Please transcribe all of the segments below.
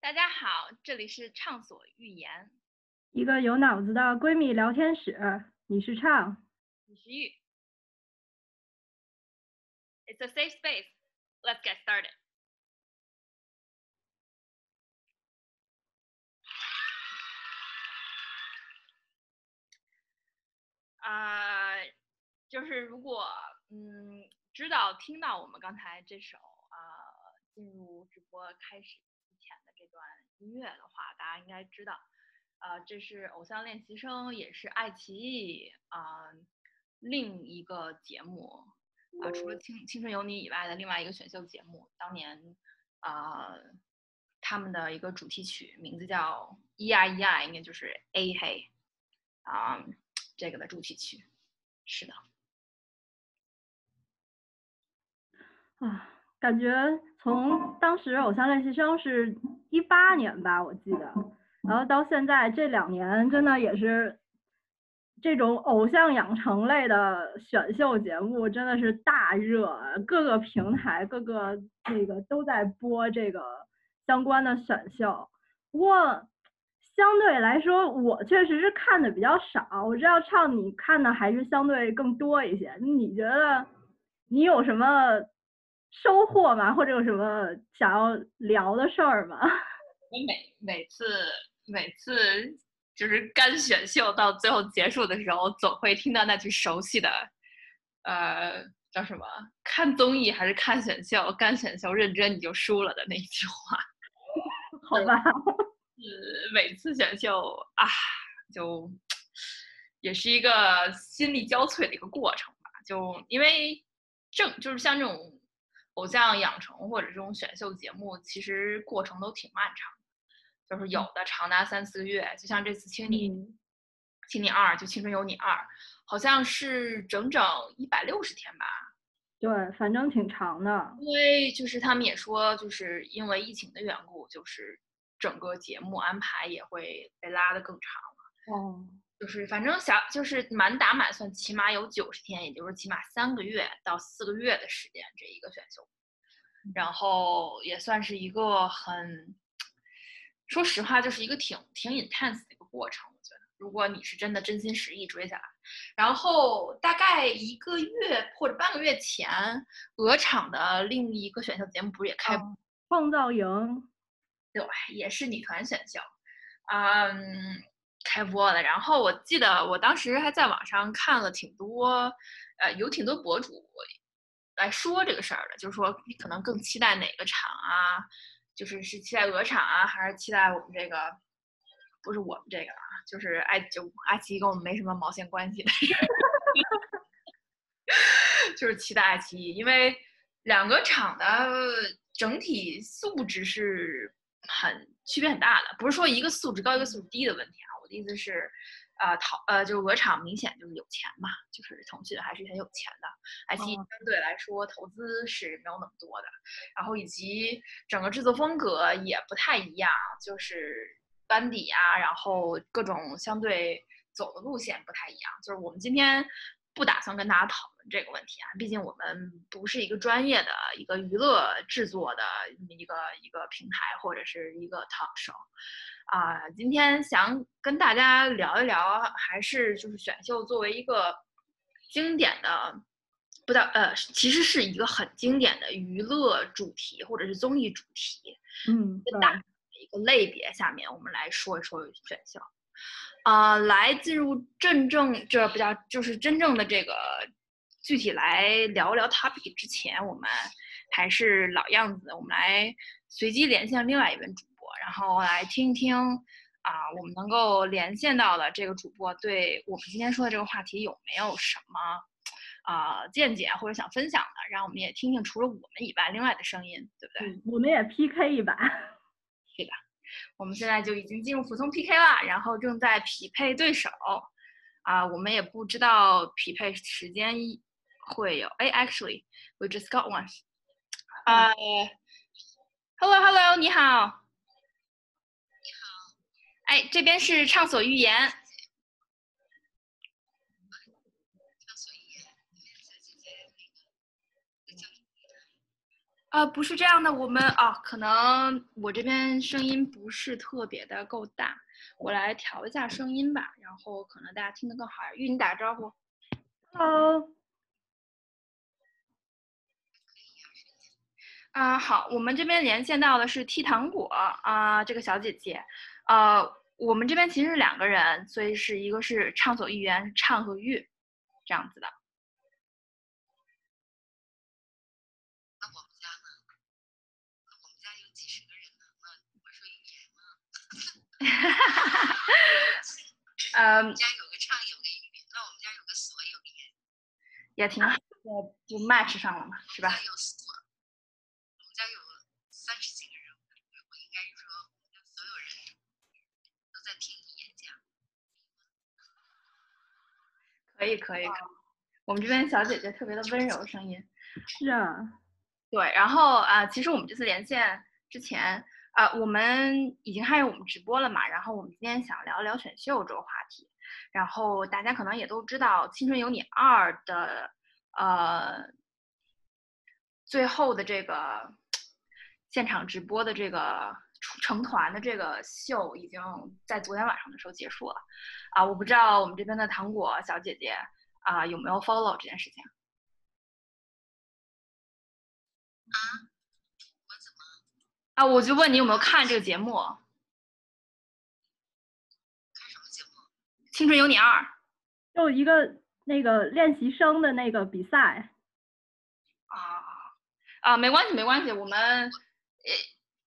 大家好，这里是畅所欲言，一个有脑子的闺蜜聊天室。你是畅，你是玉。It's a safe space. Let's get started. 啊、就是如果嗯知道听到我们刚才这首啊、进入直播开始之前的这段音乐的话，大家应该知道，呃，这是《偶像练习生》，也是爱奇艺啊、另一个节目啊、除了《青青春有你》以外的另外一个选秀节目，当年啊、他们的一个主题曲名字叫《咿呀咿呀》，应该就是 A 黑啊、这个的主题曲，是的。啊，感觉从当时《偶像练习生》是一八年吧，我记得，然后到现在这两年，真的也是这种偶像养成类的选秀节目真的是大热，各个平台、各个那个都在播这个相关的选秀。不过相对来说，我确实是看的比较少。我知道唱你看的还是相对更多一些。你觉得你有什么收获吗？或者有什么想要聊的事儿吗？我每每次每次就是干选秀到最后结束的时候，总会听到那句熟悉的，呃，叫什么？看综艺还是看选秀？干选秀认真你就输了的那一句话。好吧，呃，每次选秀啊，就也是一个心力交瘁的一个过程吧。就因为正就是像这种偶像养成或者这种选秀节目，其实过程都挺漫长的，就是有的长达三四个月，就像这次《青你》嗯青你二》就《青春有你二》，好像是整整一百六十天吧。对，反正挺长的。因为就是他们也说，就是因为疫情的缘故，就是整个节目安排也会被拉得更长了。哦，就是反正小就是满打满算，起码有九十天，也就是起码三个月到四个月的时间，这一个选秀，然后也算是一个很，说实话，就是一个挺挺 intense 的一个过程。我觉得，如果你是真的真心实意追下来，然后大概一个月或者半个月前，鹅厂的另一个选秀节目不是也开哦创造营，对，也是女团选秀，嗯，开播了。然后我记得我当时还在网上看了挺多，呃，有挺多博主来说这个事儿的，就是说你可能更期待哪个厂啊，就是是期待鹅厂啊，还是期待我们这个，不是我们这个啊，就是爱就爱奇艺跟我们没什么毛线关系的，就是期待爱奇艺，因为两个厂的整体素质是很区别很大的，不是说一个素质高一个素质低的问题啊。我的意思是，呃，淘呃，就是鹅厂明显就是有钱嘛，就是腾讯还是很有钱的，爱奇艺哦相对来说投资是没有那么多的，然后以及整个制作风格也不太一样，就是班底啊，然后各种相对走的路线不太一样。就是我们今天不打算跟大家讨论这个问题啊，毕竟我们不是一个专业的一个娱乐制作的一个一个平台或者是一个 talk show。啊、今天想跟大家聊一聊，还是就是选秀作为一个经典的，不到呃，其实是一个很经典的娱乐主题或者是综艺主题，嗯，对，一个大的一个类别下面，我们来说一说选秀。啊、来进入真正这不叫就是真正的这个具体来聊聊 topic 之前，我们还是老样子，我们来随机连线另外一位主播，然后来听一听啊、我们能够连线到的这个主播对我们今天说的这个话题有没有什么啊、见解或者想分享的，让我们也听听除了我们以外另外的声音，对不对？嗯我们也 PK 一把。对吧我们现在就已经进入普通 PK 了，然后正在匹配对手，啊、我们也不知道匹配时间会有。哎，actually we just got one。呃，Hello Hello，你好。哎，这边是畅所欲言。啊，不是这样的，我们啊，可能我这边声音不是特别的够大，我来调一下声音吧，然后可能大家听得更好。玉，你打个招呼。Hello，啊，好，我们这边连线到的是 T 糖果啊，这个小姐姐，呃，我们这边其实是两个人，所以是一个是畅所欲言，畅和欲这样子的。那我们家呢？那我们家有几十个人呢，那我说语言吗？嗯 我们，家有个唱，有个语，那我们家有个所，有个言，也挺好的，就 match 上了嘛，是吧所，我们家有三十几个人，我我应该说，我们家所有人都在听你演讲。可以，可以，可以。我们这边小姐姐特别的温柔声音。是啊，对，然后啊、呃其实我们这次连线之前啊、呃我们已经开始我们直播了嘛，然后我们今天想聊聊选秀这个话题，然后大家可能也都知道《青春有你二》的呃最后的这个现场直播的这个出成团的这个秀已经在昨天晚上的时候结束了啊、我不知道我们这边的糖果小姐姐啊、有没有 follow 这件事情。我怎么啊，我就问你有没有看这个节目《看什么节目？青春有你二》？就一个那个练习生的那个比赛，啊啊，没关系，没关系，我们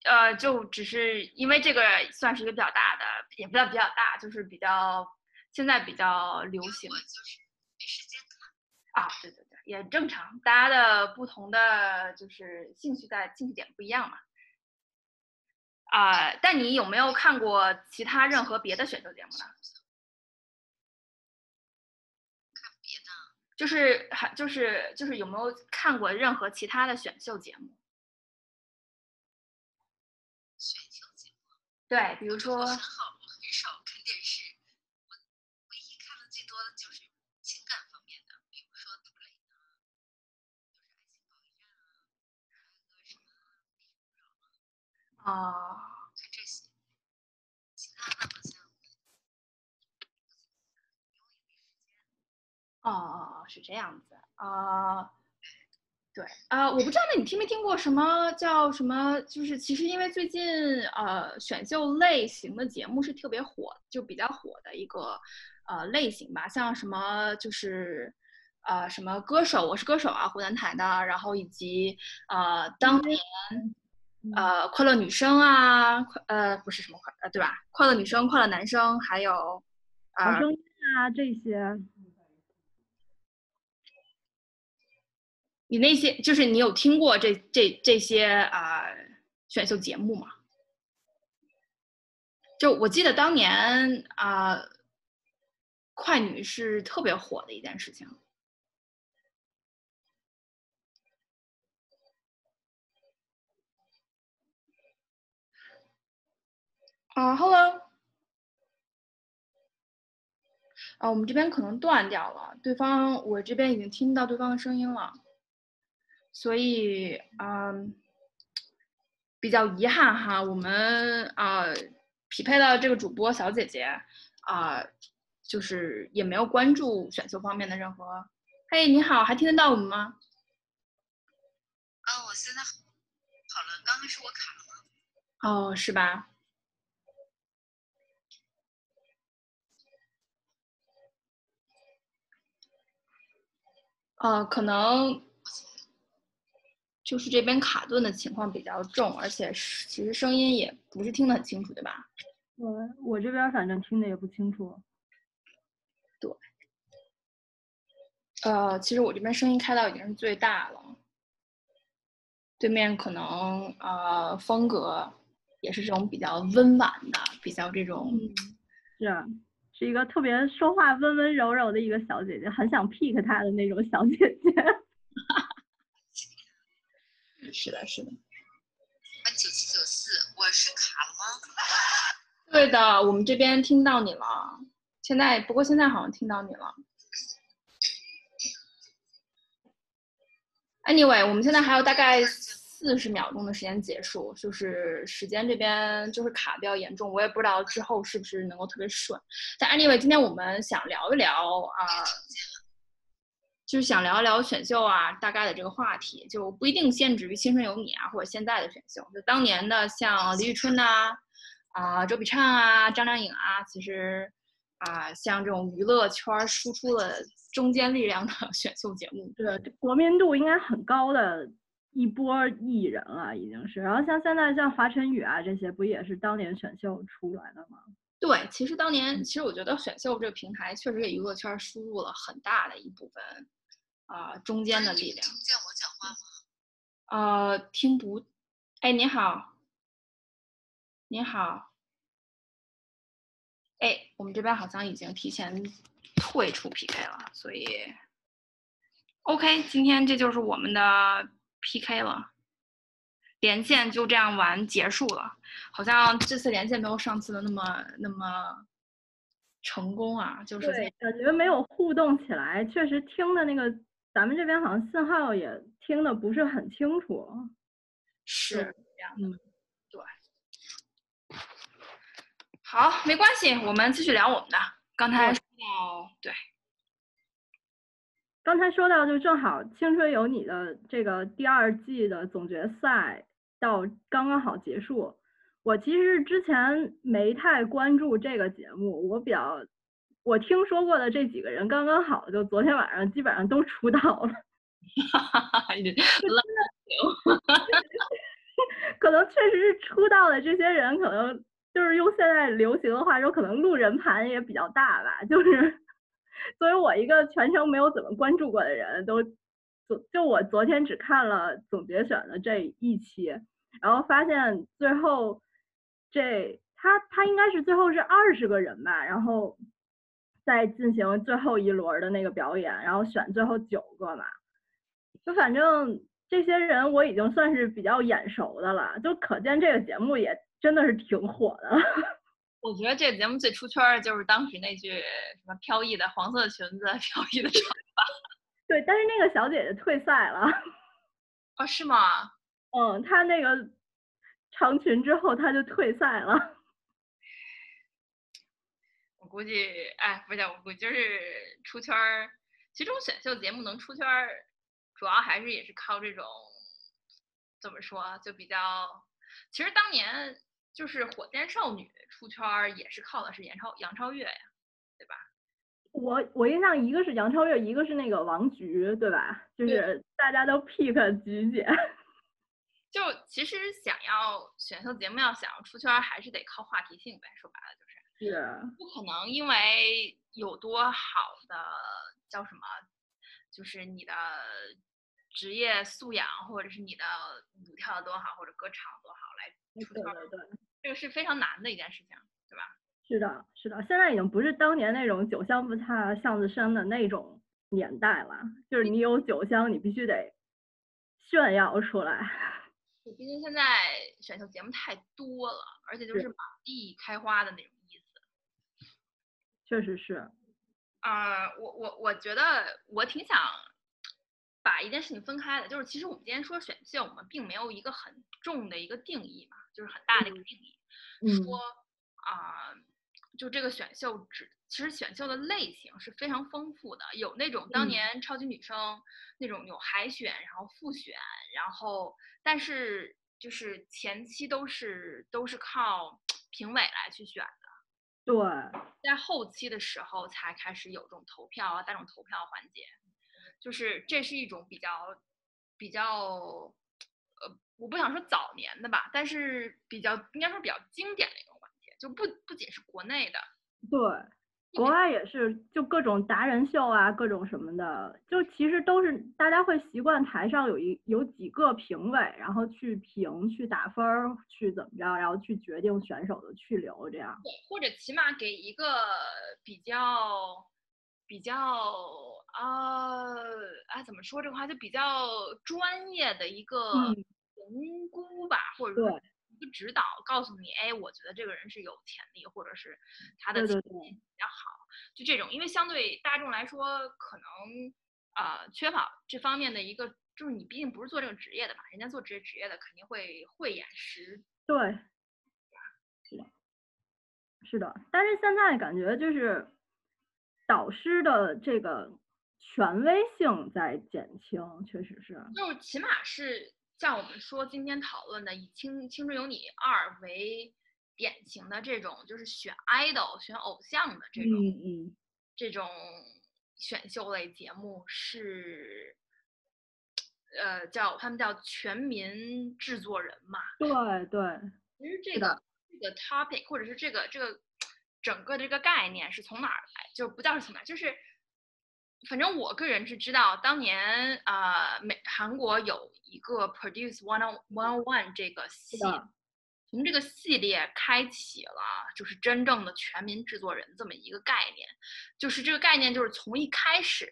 呃呃，就只是因为这个算是一个比较大的，也不叫比较大，就是比较现在比较流行就是没时间看。啊，对对对，也正常，大家的不同的就是兴趣在兴趣点不一样嘛。啊、但你有没有看过其他任何别的选秀节目呢？看别的，就是还就是就是有没有看过任何其他的选秀节目？对，比如我说很好，我很少看电视，我唯一看的最多的就是情感方面的，比如说杜蕾啊，就是爱情保卫战啊，还有个什么啊。看这些。其他的好像哦哦哦，是这样子啊、对啊、我不知道，那你听没听过什么叫什么？就是其实因为最近呃选秀类型的节目是特别火，就比较火的一个呃类型吧，像什么就是呃什么歌手，我是歌手啊，湖南台的，然后以及呃当年呃快乐女生啊，快呃不是什么快呃对吧？快乐女生、快乐男生，还有呃好声音啊这些，你那些就是你有听过这这这些啊、选秀节目吗？就我记得当年啊、快女是特别火的一件事情。啊，Hello。啊，我们这边可能断掉了，对方我这边已经听到对方的声音了，所以嗯，比较遗憾哈，我们啊、匹配到这个主播小姐姐啊、就是也没有关注选秀方面的任何。嘿，你好，还听得到我们吗？啊，我现在好好了，刚刚是我卡了吗？哦，是吧？呃，可能就是这边卡顿的情况比较重，而且是其实声音也不是听得很清楚，对吧？我我这边反正听的也不清楚。对呃，其实我这边声音开到已经是最大了，对面可能呃风格也是这种比较温婉的，比较这种嗯，是啊，是一个特别说话温温柔柔的一个小姐姐，很想 pick 她的那种小姐姐。是的，是的，啊，九七九四，我是卡了吗？对的，我们这边听到你了，现在不过现在好像听到你了。Anyway，我们现在还有大概四十秒钟的时间结束，就是时间这边就是卡比较严重，我也不知道之后是不是能够特别顺。但 anyway，今天我们想聊一聊啊、就是想聊一聊选秀啊，大概的这个话题，就不一定限制于《青春有你》啊，或者现在的选秀，就当年的像李宇春呐、啊、周笔畅啊、张靓颖啊，其实啊、像这种娱乐圈儿输出的中坚力量的 选秀节目，对这国民度应该很高的一波艺人了，已经是。然后像现在像华晨宇啊这些，不也是当年选秀出来的吗？对，其实当年，其实我觉得选秀这个平台确实给娱乐圈输入了很大的一部分啊、中间的力量。听不见我讲话吗？呃，听不，哎，你好，你好，哎，我们这边好像已经提前退出 PK 了，所以，OK，今天这就是我们的 PK 了，连线就这样完结束了，好像这次连线没有上次的那么那么成功啊，就是在，感觉没有互动起来，确实听的那个，咱们这边好像信号也听的不是很清楚。是对这样的，嗯对。好，没关系，我们继续聊我们的。刚才对说到，对，刚才说到，就正好《青春有你》的这个第二季的总决赛到刚刚好结束。我其实之前没太关注这个节目，我比较我听说过的这几个人，刚刚好就昨天晚上基本上都出道了。哈哈哈，真 可能确实是出道的这些人，可能就是用现在流行的话说，可能路人盘也比较大吧。就是作为我一个全程没有怎么关注过的人，都昨就我昨天只看了总决选的这一期，然后发现最后这他他应该是最后是二十个人吧，然后再进行最后一轮儿的那个表演，然后选最后九个嘛。就反正这些人我已经算是比较眼熟的了，就可见这个节目也真的是挺火的。我觉得这个节目最出圈儿的就是当时那句什么飘逸的黄色裙子，飘逸的长发 对，但是那个小姐姐退赛了，哦，是吗？嗯，她那个长裙之后她就退赛了。我估计，哎，不是，我估计就是出圈儿。其实这种选秀节目能出圈儿，主要还是也是靠这种怎么说啊，就比较。其实当年就是火箭少女出圈儿，也是靠的是杨超杨超越呀，对吧？我我印象一个是杨超越，一个是那个王菊，对吧？就是大家都 pick 菊姐。就其实想要选秀节目要想要出圈儿，还是得靠话题性呗。说白了就是。不可能因为有多好的叫什么，就是你的职业素养，或者是你的舞跳的多好，或者歌唱得多好来出圈儿，对对对。这个是非常难的一件事情，对吧？是的，是的，现在已经不是当年那种酒香不怕巷子深的那种年代了，就是你有酒香，你必须得炫耀出来。就毕竟现在选秀节目太多了，而且就是是满地开花的那种。确实是，呃，我我我觉得我挺想把一件事情分开的，就是其实我们今天说选秀，我们并没有一个很重的一个定义嘛，就是很大的一个定义。嗯，说啊、就这个选秀只其实选秀的类型是非常丰富的，有那种当嗯。年超级女生、那种有海选，然后复选，然后但是就是前期都是都是靠 评委来去选的，对，在后期的时候才开始有这种投票啊，大众投票环节，就是这是一种比较比较呃，我不想说早年的吧，但是比较应该说比较经典的一种环节，就不不仅是国内的，对，国外也是，就各种达人秀啊，各种什么的，就其实都是大家会习惯台上有一有几个评委，然后去评、去打分儿、去怎么着，然后去决定选手的去留，这样。对，或者起码给一个比较比较啊啊怎么说这个话，就比较专业的一个嗯评估吧，或者说对指导，告诉你，哎，我觉得这个人是有潜力，或者是他的对对对前景比较好，就这种，因为相对大众来说，可能呃缺乏这方面的一个就是你毕竟不是做这个职业的嘛，人家做职业职业的肯定会慧眼识对，是的，是的。但是现在感觉就是导师的这个权威性在减轻，确实是。就是起码是像我们说今天讨论的以《青青春有你二》为典型的这种，就是选 idol 选偶像的这种、嗯嗯，这种选秀类节目是，呃，叫他们叫全民制作人嘛。对对，其实这个这个 topic 或者是这个这个整个这个概念是从哪儿来？就不叫是从哪儿，就是反正我个人是知道，当年啊、呃，美韩国有一个 Produce One on One on One 这个系从这个系列开启了，就是真正的全民制作人这么一个概念。就是这个概念，就是从一开始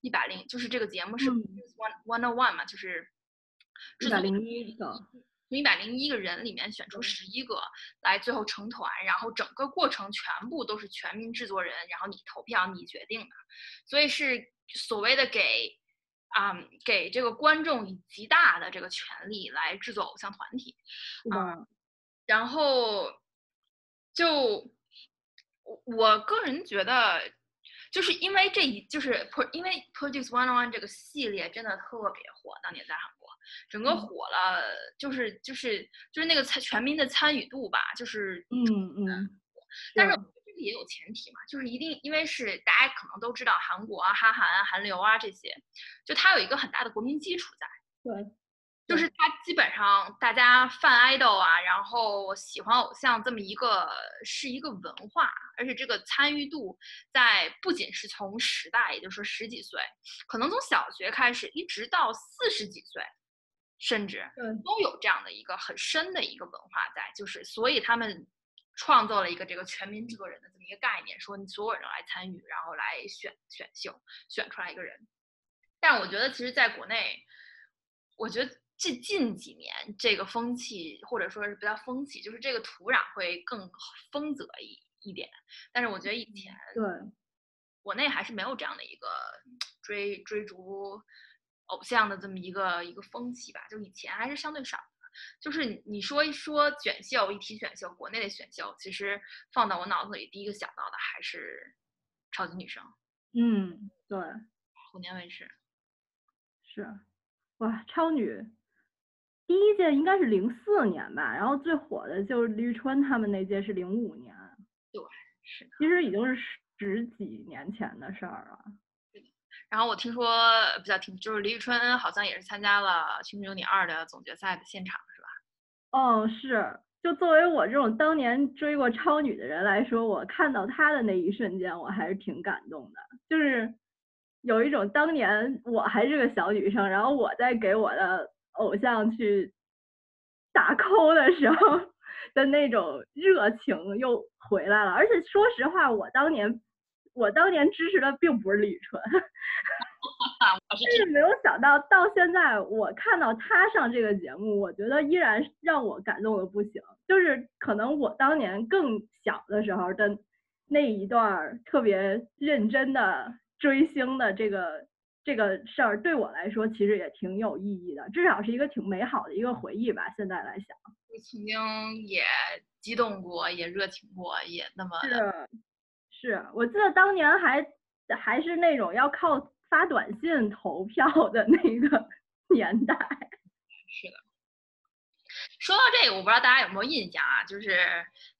一百零，就是这个节目是嗯。Produce One One on One 嘛，就是一百零一个，从一百零一个人里面选出十一个来，最后成团，然后整个过程全部都是全民制作人，然后你投票你决定的，所以是所谓的给啊、给这个观众以极大的这个权利来制作偶像团体，是的，然后就我我个人觉得，就是因为这一就是 pro 因为 Produce One on One 这个系列真的特别火，当年在整个嗯。火了，就是就是就是那个参全民的参与度吧，就是嗯嗯，但是是我觉得这个也有前提嘛，就是一定因为是大家可能都知道韩国啊、哈韩啊、韩流啊这些，就它有一个很大的国民基础在。对，就是它基本上大家泛 idol 啊，然后喜欢偶像这么一个是一个文化，而且这个参与度在不仅是从时代，也就是说十几岁，可能从小学开始一直到四十几岁，甚至对都有这样的一个很深的一个文化在，就是所以他们创造了一个这个全民制作人的这么一个概念，说你所有人来参与，然后来选选秀，选出来一个人。但我觉得其实在国内，我觉得这近几年这个风气，或者说是不叫风气，就是这个土壤会更丰泽一一点。但是我觉得以前对，国内还是没有这样的一个追追逐偶像的这么一个一个风气吧，就以前还是相对少的。就是你你说一说选秀，一提选秀，国内的选秀，其实放到我脑子里第一个想到的还是超级女声，嗯对。虎年卫视。是，哇，超女第一届应该是零四年吧，然后最火的就是李宇春他们那届是零五年，对是。其实已经是十几年前的事儿了。然后我听说比较听，就是李宇春好像也是参加了《青春有你二》的总决赛的现场，是吧？哦，是，就作为我这种当年追过超女的人来说，我看到她的那一瞬间，我还是挺感动的，就是有一种当年我还是个小女生，然后我在给我的偶像去打 call 的时候 的那种热情又回来了。而且说实话，我当年我当年支持的并不是李宇春，我是但是没有想到到现在，我看到他上这个节目，我觉得依然让我感动的不行。就是可能我当年更小的时候的那一段儿特别认真的追星的这个这个事儿，对我来说其实也挺有意义的，至少是一个挺美好的一个回忆吧。现在来想，曾经也激动过，也热情过，也那么是是，我记得当年还还是那种要靠发短信投票的那个 年代。是的。说到这个，我不知道大家有没有印象啊？就是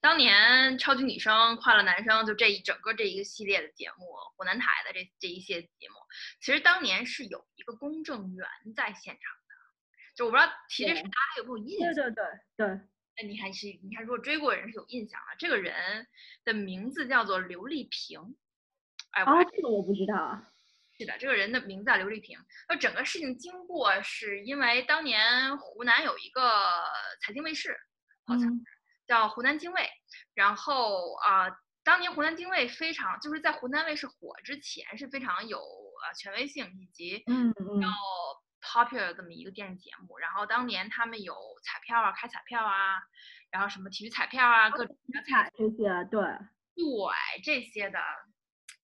当年超级女声、快乐男声，就这一整个这一个系列的节目，湖南台的这这一些节目，其实当年是有一个公证员在现场的。就我不知道提这事，大家有没有印象？对对对对，哎，你还是你看，如果追过人是有印象啊。这个人的名字叫做刘丽萍。哎，我还哦，这个我不知道。是的，这个人的名字叫刘丽萍。那整个事情经过是因为当年湖南有一个财经卫视，好像嗯叫湖南经卫。然后啊、当年湖南经卫非常就是在湖南卫视火之前是非常有呃权威性以及嗯嗯 popular 的这么一个电视节目。然后当年他们有彩票啊，开彩票啊，然后什么体育彩票啊，各种彩这些，对，对这些的，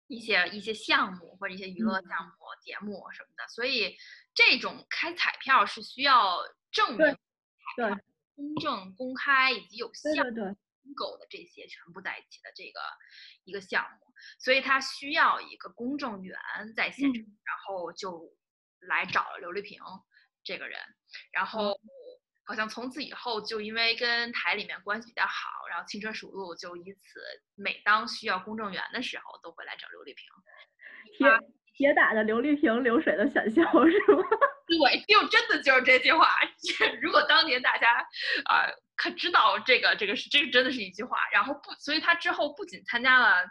一些一些项目或者一些娱乐嗯。项目、节目什么的，所以这种开彩票是需要证明对对公正、公开以及有效对对。对，狗的这些全部在一起的这个一个项目，所以它需要一个公证员在现场，嗯。然后就来找了刘丽萍这个人，然哦后好像从此以后就因为跟台里面关系比较好，然后轻车熟路，就以此每当需要公证员的时候都会来找刘丽萍。铁铁打的刘丽萍流水的选秀是吗？对，就真的就是这句话。如果当年大家呃可知道这个这个是这个真的是一句话，然后不，所以他之后不仅参加了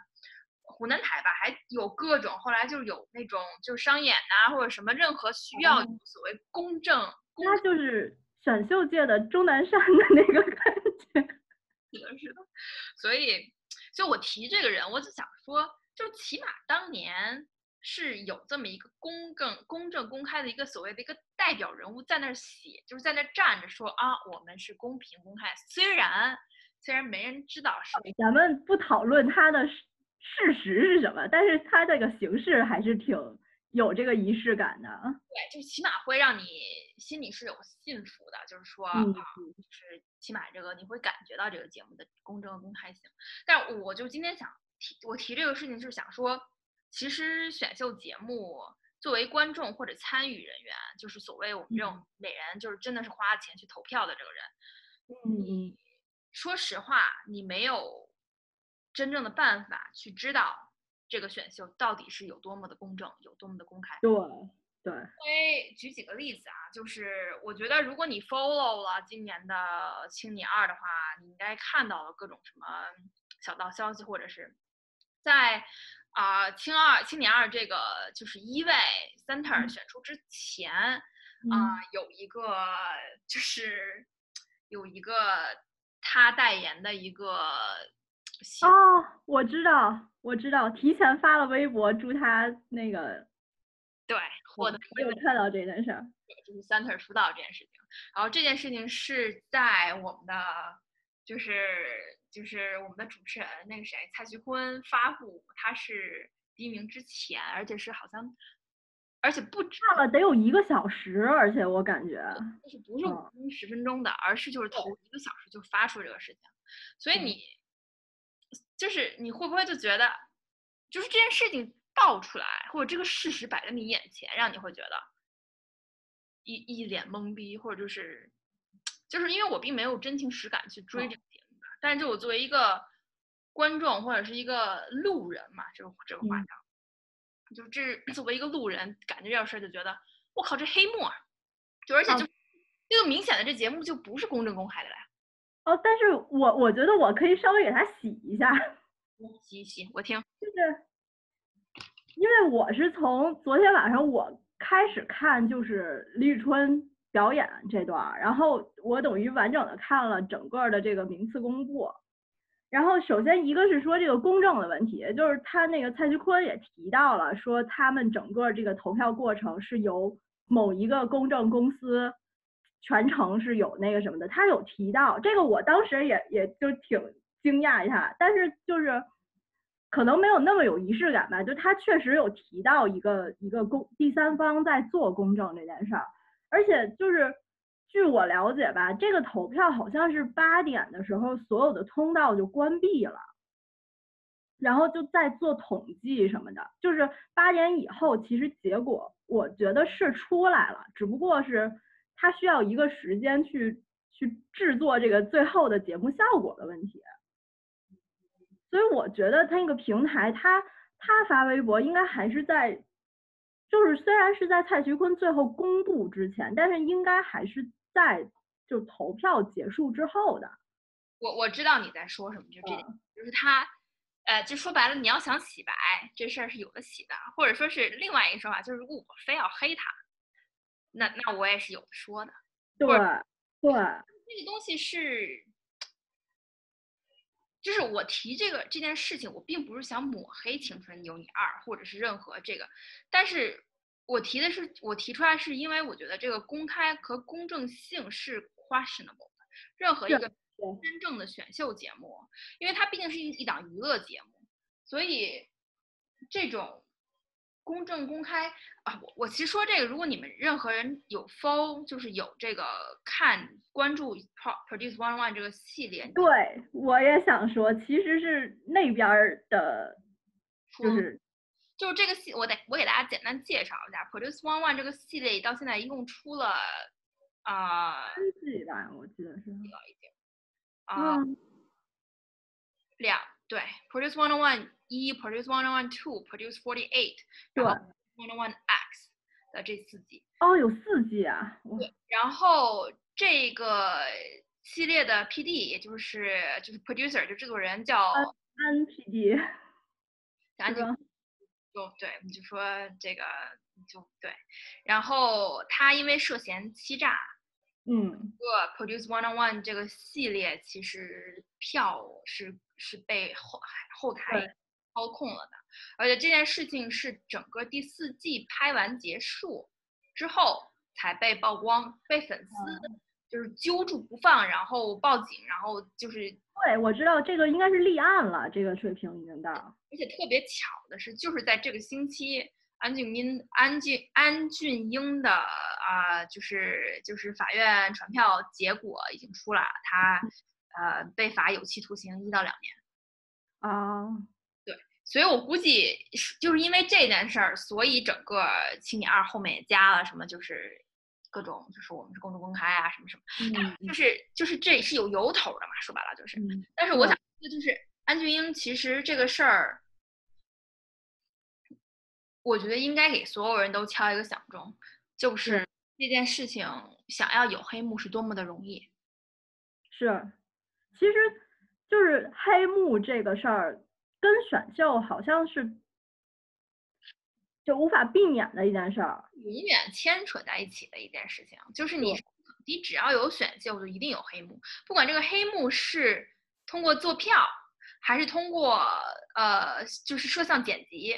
湖南台吧，还有各种后来就是有那种就是商演呐、或者什么任何需要哦所谓公正公他就是选秀界的钟南山的那个感觉。是的，是的。所以，就我提这个人，我就想说，就起码当年是有这么一个公正、公正、公开的一个所谓的一个代表人物在那儿写，就是在那儿站着说啊，我们是公平公开。虽然虽然没人知道是咱们不讨论他的事事实是什么，但是它这个形式还是挺有这个仪式感的。对，就起码会让你心里是有信服的，就是说，嗯啊，就是起码这个你会感觉到这个节目的公正和公开性。但我就今天想提，我提这个事情是想说，其实选秀节目作为观众或者参与人员，就是所谓我们这种每人就是真的是花钱去投票的这个人，你嗯，说实话，你没有真正的办法去知道这个选秀到底是有多么的公正，有多么的公开。对对，因为举几个例子啊，就是我觉得如果你 follow 了今年的青你二的话，你应该看到了各种什么小道消息，或者是在啊、青二青年二这个就是一位 center 嗯。选出之前啊、嗯。有一个就是有一个他代言的一个戏哦，我知道，我知道，提前发了微博祝他那个，对获得我有看到这件事儿。就是 center 出道这件事情。然后这件事情是在我们的就是就是我们的主持人那个谁蔡徐坤发布他是第一名之前，而且是好像，而且不止看了得有一个小时，而且我感觉，就是不是五嗯。分钟十分钟的，而是就是头一个小时就发出这个事情，所以对你就是你会不会就觉得，就是这件事情爆出来，或者这个事实摆在你眼前，让你会觉得一一脸懵逼，或者就是就是因为我并没有真情实感去追嗯这个节目的，但是就我作为一个观众或者是一个路人嘛，这个这个话嗯，就这作为一个路人，感觉这事儿就觉得我靠，这黑幕啊！就而且哦就、这个明显的这节目就不是公正公开的嘞。哦，但是我我觉得我可以稍微给他洗一下，洗一洗，我听。就是因为我是从昨天晚上我开始看就是李宇春表演这段儿，然后我等于完整的看了整个的这个名次公布。然后首先一个是说这个公正的问题，就是他那个蔡徐坤也提到了，说他们整个这个投票过程是由某一个公证公司全程是有那个什么的，他有提到这个，我当时也也就挺惊讶一下，但是就是可能没有那么有仪式感吧，就他确实有提到一个一个公第三方在做公证这件事儿，而且就是据我了解吧，这个投票好像是八点的时候所有的通道就关闭了。然后就在做统计什么的，就是八点以后，其实结果我觉得是出来了，只不过是它需要一个时间去去制作这个最后的节目效果的问题。所以我觉得他那个平台，他他发微博应该还是在，就是虽然是在蔡徐坤最后公布之前，但是应该还是在就投票结束之后的。我我知道你在说什么，就这点，嗯就是他，呃，就说白了，你要想洗白这事儿是有的洗的，或者说是另外一个说法，就是如果我非要黑他，那那我也是有的说的。对对，这个东西是，就是我提这个这件事情，我并不是想抹黑《青春有你二》或者是任何这个，但是我提的是我提出来是因为我觉得这个公开和公正性是 questionable 的，任何一个真正的选秀节目，因为它毕竟是一一档娱乐节目，所以这种公正公开啊，我我其实说这个，如果你们任何人有 follow，就是有这个看关注 Pro- Produce One One 这个系列，对，我也想说，其实是那边儿的，就说是就是这个系，我得我给大家简单介绍一下，Produce One One 这个系列到现在一共出了啊、三季吧，我记得是。啊、嗯，两对 Produce One One 一，Produce One One Two，Produce Forty Eight，对然后 One One X 的这四季。哦，有四季啊，对然后这个系列的 PD，也就是就是 producer，就制作人叫安安 PD 安静是吧？就对，你就说这个就对。然后他因为涉嫌欺诈，嗯，个 Produce One on One 这个系列其实票是是被后后台操控了的，而且这件事情是整个第四季拍完结束之后才被曝光，被粉丝就是揪住不放，然后报警，然后就是对，我知道这个应该是立案了，这个水平已经到。而且特别巧的是，就是在这个星期，安俊英、安俊、安俊英的啊、就是就是法院传票结果已经出来了，他呃被罚有期徒刑一到两年。啊，所以我估计是就是因为这件事儿，所以整个《青你二》后面也加了什么，就是各种就是我们是公众公开啊，什么什么，嗯就是就是这是有由头的嘛，说白了就是。嗯，但是我想说的就是安俊英其实这个事儿，我觉得应该给所有人都敲一个响钟，就是这件事情想要有黑幕是多么的容易。是，其实就是黑幕这个事儿，跟选秀好像是就无法避免的一件事儿。永远牵扯在一起的一件事情，就是你你只要有选秀，就一定有黑幕，不管这个黑幕是通过做票，还是通过呃就是摄像剪辑，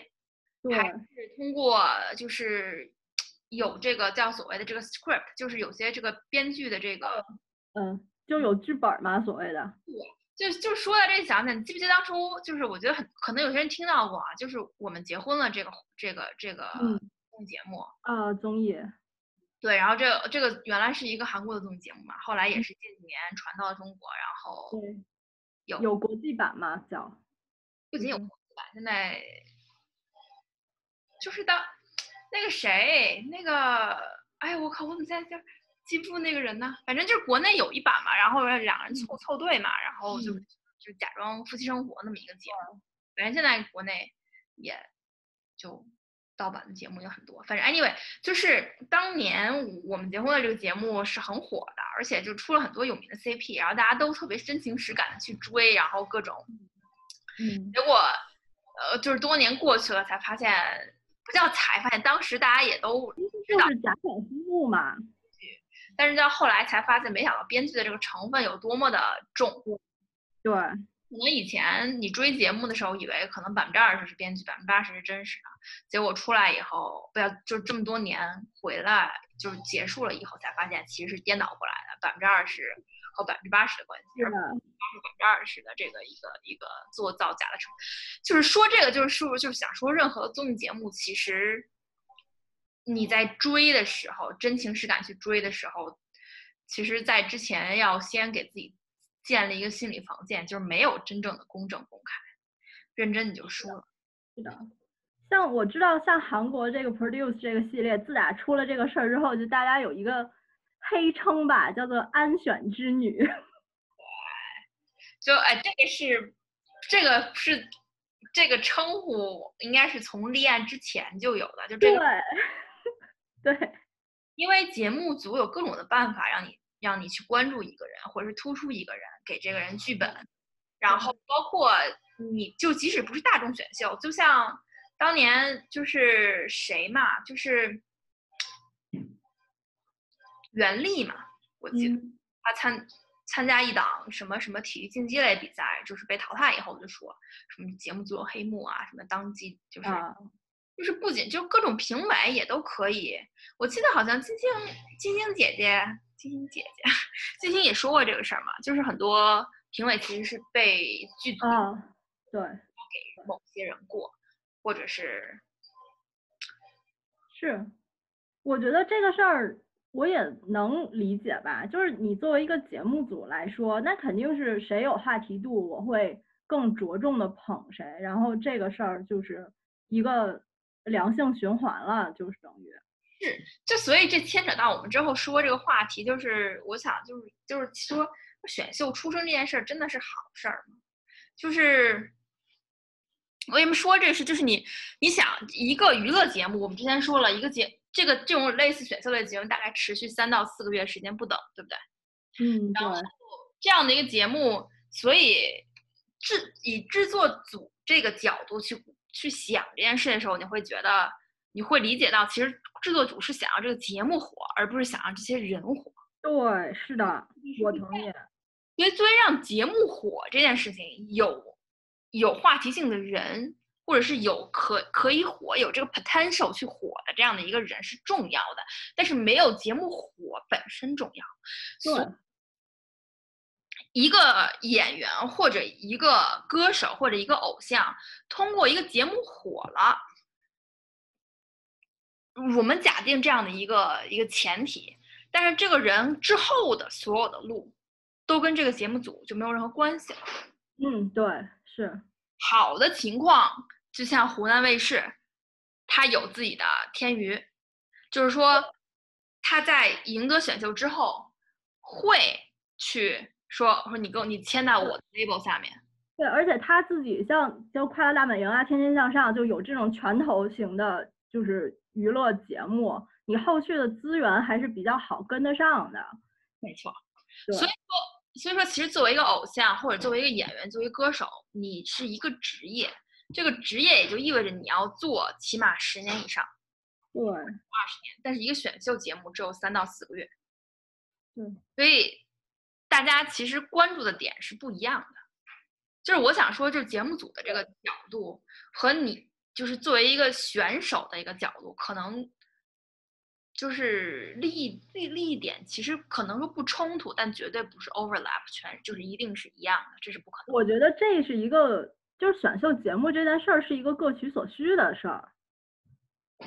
还是通过就是有这个叫所谓的这个 script，就是有些这个编剧的这个，嗯，就有剧本儿嘛，所谓的。就就说到这想想，你记不记得当初就是我觉得很可能有些人听到过啊，就是我们结婚了这个这个这个嗯。综艺节目，啊，综艺，对，然后这个这个原来是一个韩国的综艺节目嘛，后来也是近几年传到了中国，然后嗯对，有。有国际版吗，叫。不仅有嗯国际版，现在就是当那个谁，那个，哎，我靠，我怎么现在就记不住那个人呢？反正就是国内有一版嘛，然后两人凑凑对嘛，然后就嗯就假装夫妻生活那么一个节目。反正现在国内也就盗版的节目有很多。反正 anyway，就是当年我们结婚的这个节目是很火的，而且就出了很多有名的 CP，然后大家都特别真情实感的去追，然后各种。嗯，结果，呃，就是多年过去了，才发现，不叫才发现，当时大家也都知道，就是假想夫妇嘛。但是到后来才发现，没想到编剧的这个成分有多么的重。对，可能以前你追节目的时候，以为可能百分之二十是编剧，百分之八十是真实的，结果出来以后，不要就这么多年回来，就是结束了以后，才发现其实是颠倒过来的，百分之二十和百分之八十的关系，是的，百分之二十的这个一个一个做造假的成分。就是说这个，就是是不是就是想说，任何综艺节目其实你在追的时候，真情实感去追的时候，其实在之前要先给自己建立一个心理防线，就是没有真正的公正公开，认真你就输了。是的。像我知道，像韩国这个 Produce 这个系列，自打出了这个事儿之后，就大家有一个黑称吧，叫做“安选之女”。就哎，这个是这个是这个称呼，应该是从立案之前就有的，就这个。，对，因为节目组有各种的办法让你让你去关注一个人，或者是突出一个人，给这个人剧本，然后包括你就即使不是大众选秀，就像当年就是谁嘛，就是袁立嘛，我记得嗯，他参参加一档什么什么体育竞技类比赛，就是被淘汰以后就说什么节目组有黑幕啊，什么当即就是。啊，就是不仅就各种评委也都可以，我记得好像金星金星姐姐金星姐姐 金星也说过这个事儿嘛，就是很多评委其实是被剧组啊，对，给某些人过，或或者是是，我觉得这个事儿我也能理解吧。就是你作为一个节目组来说，那肯定是谁有话题度，我会更着重的捧谁，然后这个事儿就是一个良性循环了，就是等于。是，就所以这牵扯到我们之后说这个话题，就是我想就是就是说选秀出生这件事儿真的是好事儿吗？就是为什么说这事？就是你你想一个娱乐节目，我们之前说了一个节这个这种类似选秀类节目，大概持续三到四个月时间不等，对不对？嗯，然后对，这样的一个节目，所以制以制作组这个角度去去想这件事的时候，你会觉得你会理解到，其实制作组是想要这个节目火，而不是想让这些人火。对，是的，我同意。因为，作为让节目火这件事情，有有话题性的人，或者是有可可以火、有这个 potential 去火的这样的一个人是重要的，但是没有节目火本身重要。所对，一个演员或者一个歌手或者一个偶像，通过一个节目火了，我们假定这样的一个一个前提，但是这个人之后的所有的路，都跟这个节目组就没有任何关系了。嗯，对，是，好的情况，就像湖南卫视，它有自己的天娱，就是说他在赢得选秀之后，会去说说你跟我你签到我的 label 下面。对，而且他自己像就《快乐大本营》啊，《天天向上》就有这种拳头型的，就是娱乐节目，你后续的资源还是比较好跟得上的。没错，对所以说，所以说，其实作为一个偶像，或者作为一个演员，作为歌手，你是一个职业，这个职业也就意味着你要做起码十年以上，对，二十年。但是一个选秀节目只有三到四个月，对，所以大家其实关注的点是不一样的。就是我想说，就是节目组的这个角度和你就是作为一个选手的一个角度，可能就是利益利利益点，其实可能说不冲突，但绝对不是 overlap，全就是一定是一样的，这是不可能。我觉得这是一个，就是选秀节目这件事儿是一个各取所需的事儿，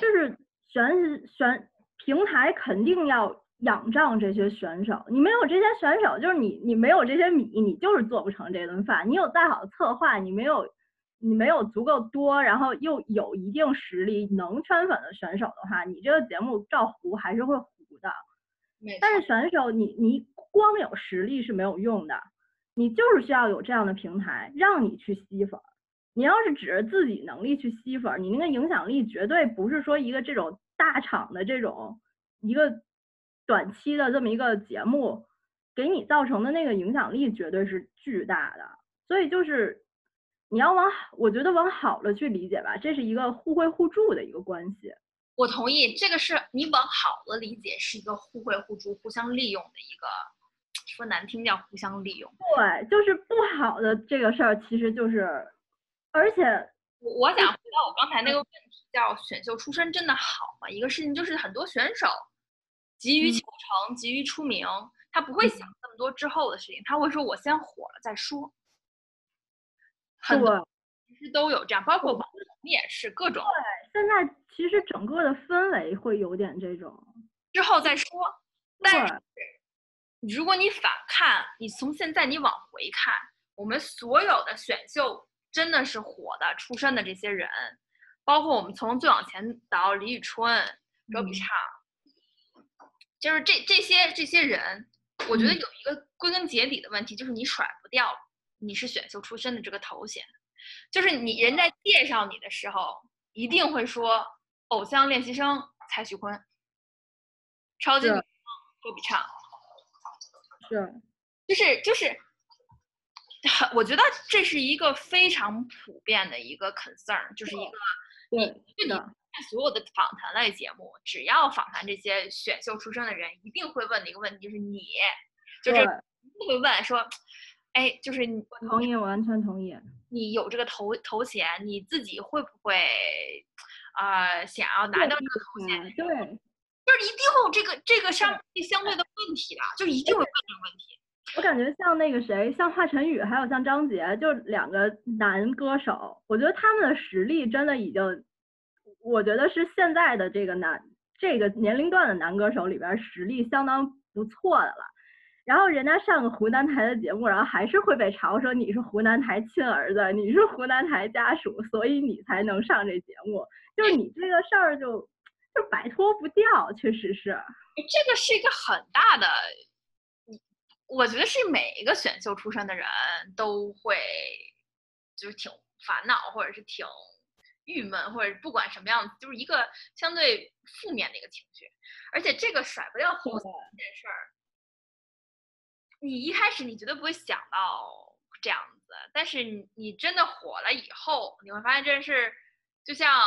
就是选选平台肯定要仰仗这些选手，你没有这些选手，就是你你没有这些米，你就是做不成这顿饭。你有再好的策划，你没有你没有足够多，然后又有一定实力能圈粉的选手的话，你这个节目照糊还是会糊的。但是选手你你光有实力是没有用的，你就是需要有这样的平台让你去吸粉儿。你要是指着自己能力去吸粉儿，你那个影响力绝对不是说一个这种大厂的这种一个短期的这么一个节目给你造成的那个影响力绝对是巨大的。所以就是你要往好，我觉得往好了去理解吧，这是一个互惠互助的一个关系。我同意，这个是你往好了理解，是一个互惠互助、互相利用的一个，说难听点互相利用。对，就是不好的这个事儿，其实就是，而且我我想回到我刚才那个问题，叫选秀出身真的好吗？一个事情就是很多选手急于嗯。求成、急于出名，他不会想。那么多之后的事情，他会说我先火了再说。很多其实都有这样，包括网。红也是各种对现在其实整个的氛围会有点这种，之后再说。但是，如果你反看，你从现在你往回看，我们所有的选秀真的是火的出身的这些人，包括我们从最往前倒李宇春、周笔嗯。畅，就是这这些这些人，我觉得嗯。有一个归根结底的问题，就是你甩不掉你是选秀出身的这个头衔，就是你人在介绍你的时候，一定会说偶像练习生蔡徐坤，超级女是声周笔畅。是，就是就是，我觉得这是一个非常普遍的一个 concern，就是一个对，就是你的看所有的访谈类节目，只要访谈这些选秀出身的人，一定会问的一个问题就是你，就是一定会问说，哎，就是你我同意，我完全同意。你有这个头头衔，你自己会不会呃想要拿到这个头衔？嗯，对，就是一定会有这个这个相相对的问题的，就是一定会问这个问题。我感觉像那个谁，像华晨宇，还有像张杰，就两个男歌手，我觉得他们的实力真的已经，我觉得是现在的这个男这个年龄段的男歌手里边实力相当不错的了。然后人家上个湖南台的节目，然后还是会被嘲说你是湖南台亲儿子，你是湖南台家属，所以你才能上这节目。就是你这个事儿就就摆脱不掉，确实是。这个是一个很大的，我觉得是每一个选秀出身的人都会就是挺烦恼，或者是挺郁闷，或者不管什么样子，就是一个相对负面的一个情绪。而且这个甩不掉这件事儿。你一开始你绝对不会想到这样子，但是你你真的火了以后，你会发现这件事就像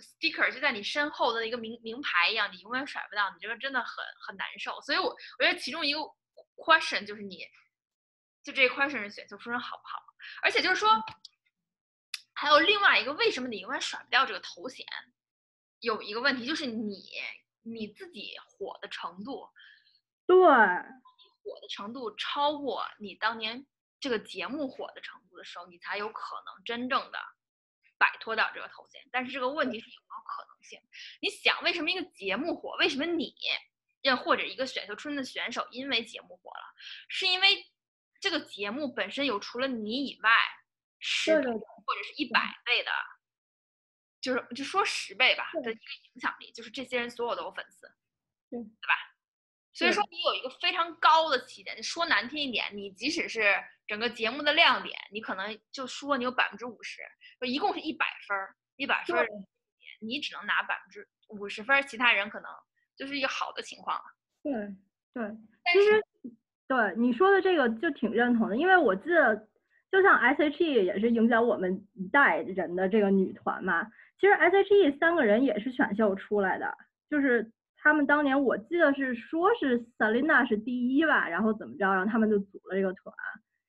sticker 就在你身后的一个名名牌一样，你永远甩不掉，你这个真的很很难受。所以我我觉得其中一个 question 就是你，就这 question 是选秀出身好不好？而且就是说，还有另外一个为什么你永远甩不掉这个头衔？有一个问题就是你你自己火的程度，对。火的程度超过你当年这个节目火的程度的时候，你才有可能真正的摆脱掉这个头衔。但是这个问题是有没有可能性？你想，为什么一个节目火？为什么你，又或者一个选秀出身的选手因为节目火了？是因为这个节目本身有除了你以外十倍或者是一百倍的，就是就说十倍吧的一个影响力，就是这些人所有都有粉丝，对。对吧？所以说你有一个非常高的起点，说难听一点，你即使是整个节目的亮点，你可能就说你有百分之五十，一共是一百分儿，一百分儿，你只能拿百分之五十分，其他人可能就是一个好的情况了。对对，其实对你说的这个就挺认同的，因为我记得就像 S.H.E 也是影响我们一代人的这个女团嘛，其实 S.H.E 三个人也是选秀出来的，就是。他们当年我记得是说是 Selina 是第一吧，然后怎么着，然后他们就组了这个团。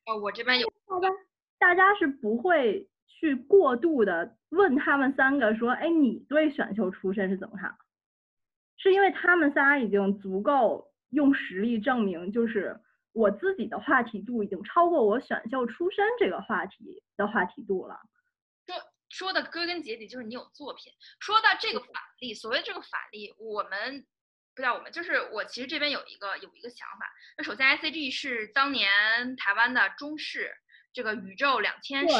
哦，我这边有。大家大家是不会去过度的问他们三个说，哎，你对选秀出身是怎么看？是因为他们仨已经足够用实力证明，就是我自己的话题度已经超过我选秀出身这个话题的话题度了。说说的归根结底就是你有作品。说到这个法力，所谓这个法力，我们不叫我们，就是我其实这边有一个有一个想法。那首先，I C G 是当年台湾的中视这个宇宙两千美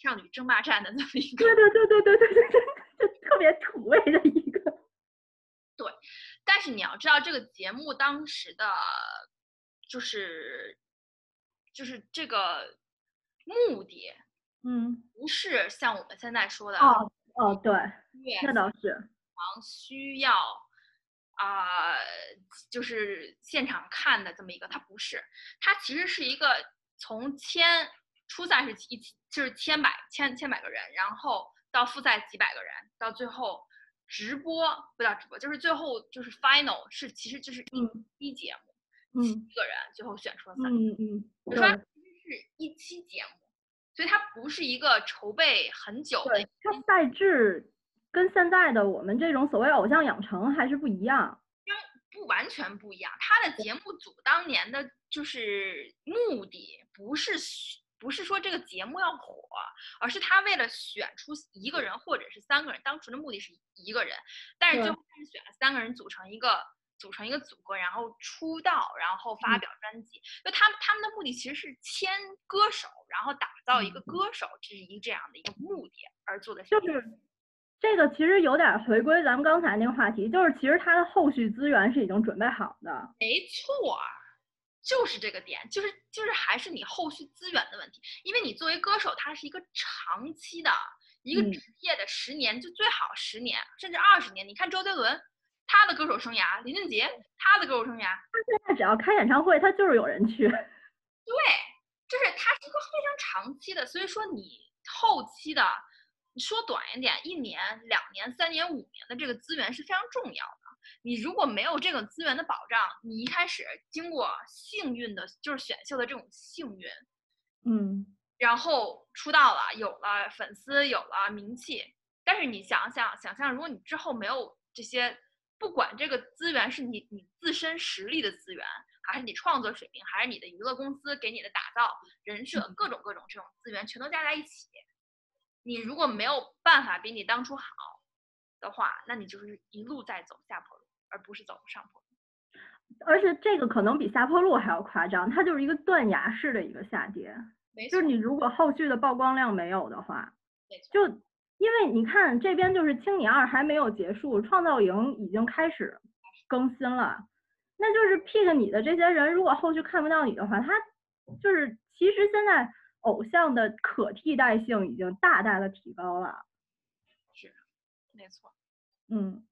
少女争霸战的那么一个，对对对对对对对对，就特别土味的一个。对，但是你要知道这个节目当时的，就是就是这个目的。嗯，不是像我们现在说的哦哦，对，那倒是，常需要啊，就是现场看的这么一个，它不是，它其实是一个从千初赛是一就是千百千千百个人，然后到复赛几百个人，到最后直播不叫直播，就是最后就是 final 是其实就是一期节目，七个人最后选出了三个，嗯嗯，就说其实是一期节目。所以它不是一个筹备很久的，它赛制跟现在的我们这种所谓偶像养成还是不一样，不完全不一样。它的节目组当年的就是目的不是不是说这个节目要火，而是他为了选出一个人或者是三个人，当初的目的是一个人，但是最后他是选了三个人组成一个。组成一个组合，然后出道，然后发表专辑。就他们他们的目的其实是签歌手，然后打造一个歌手，这是一这样的一个目的而做的。就是这个其实有点回归咱们刚才那个话题，就是其实他的后续资源是已经准备好的。没错，就是这个点，就是就是还是你后续资源的问题。因为你作为歌手，他是一个长期的一个职业的十年，就最好十年甚至二十年。你看周杰伦。他的歌手生涯，林俊杰，他的歌手生涯，他现在只要开演唱会，他就是有人去。对，就是他是一个非常长期的，所以说你后期的，你说短一点，一年、两年、三年、五年的这个资源是非常重要的。你如果没有这个资源的保障，你一开始经过幸运的，就是选秀的这种幸运，嗯，然后出道了，有了粉丝，有了名气，但是你想想，想象如果你之后没有这些。不管这个资源是你你自身实力的资源，还是你创作水平，还是你的娱乐公司给你的打造人设，各种各种这种资源全都加在一起，你如果没有办法比你当初好的话，那你就是一路在走下坡路，而不是走上坡路。而且这个可能比下坡路还要夸张，它就是一个断崖式的一个下跌。没错就是，你如果后续的曝光量没有的话，就因为你看这边就是《青你二》还没有结束，《创造营》已经开始更新了，那就是 pick 你的这些人，如果后续看不到你的话，他就是其实现在偶像的可替代性已经大大的提高了。是没错。嗯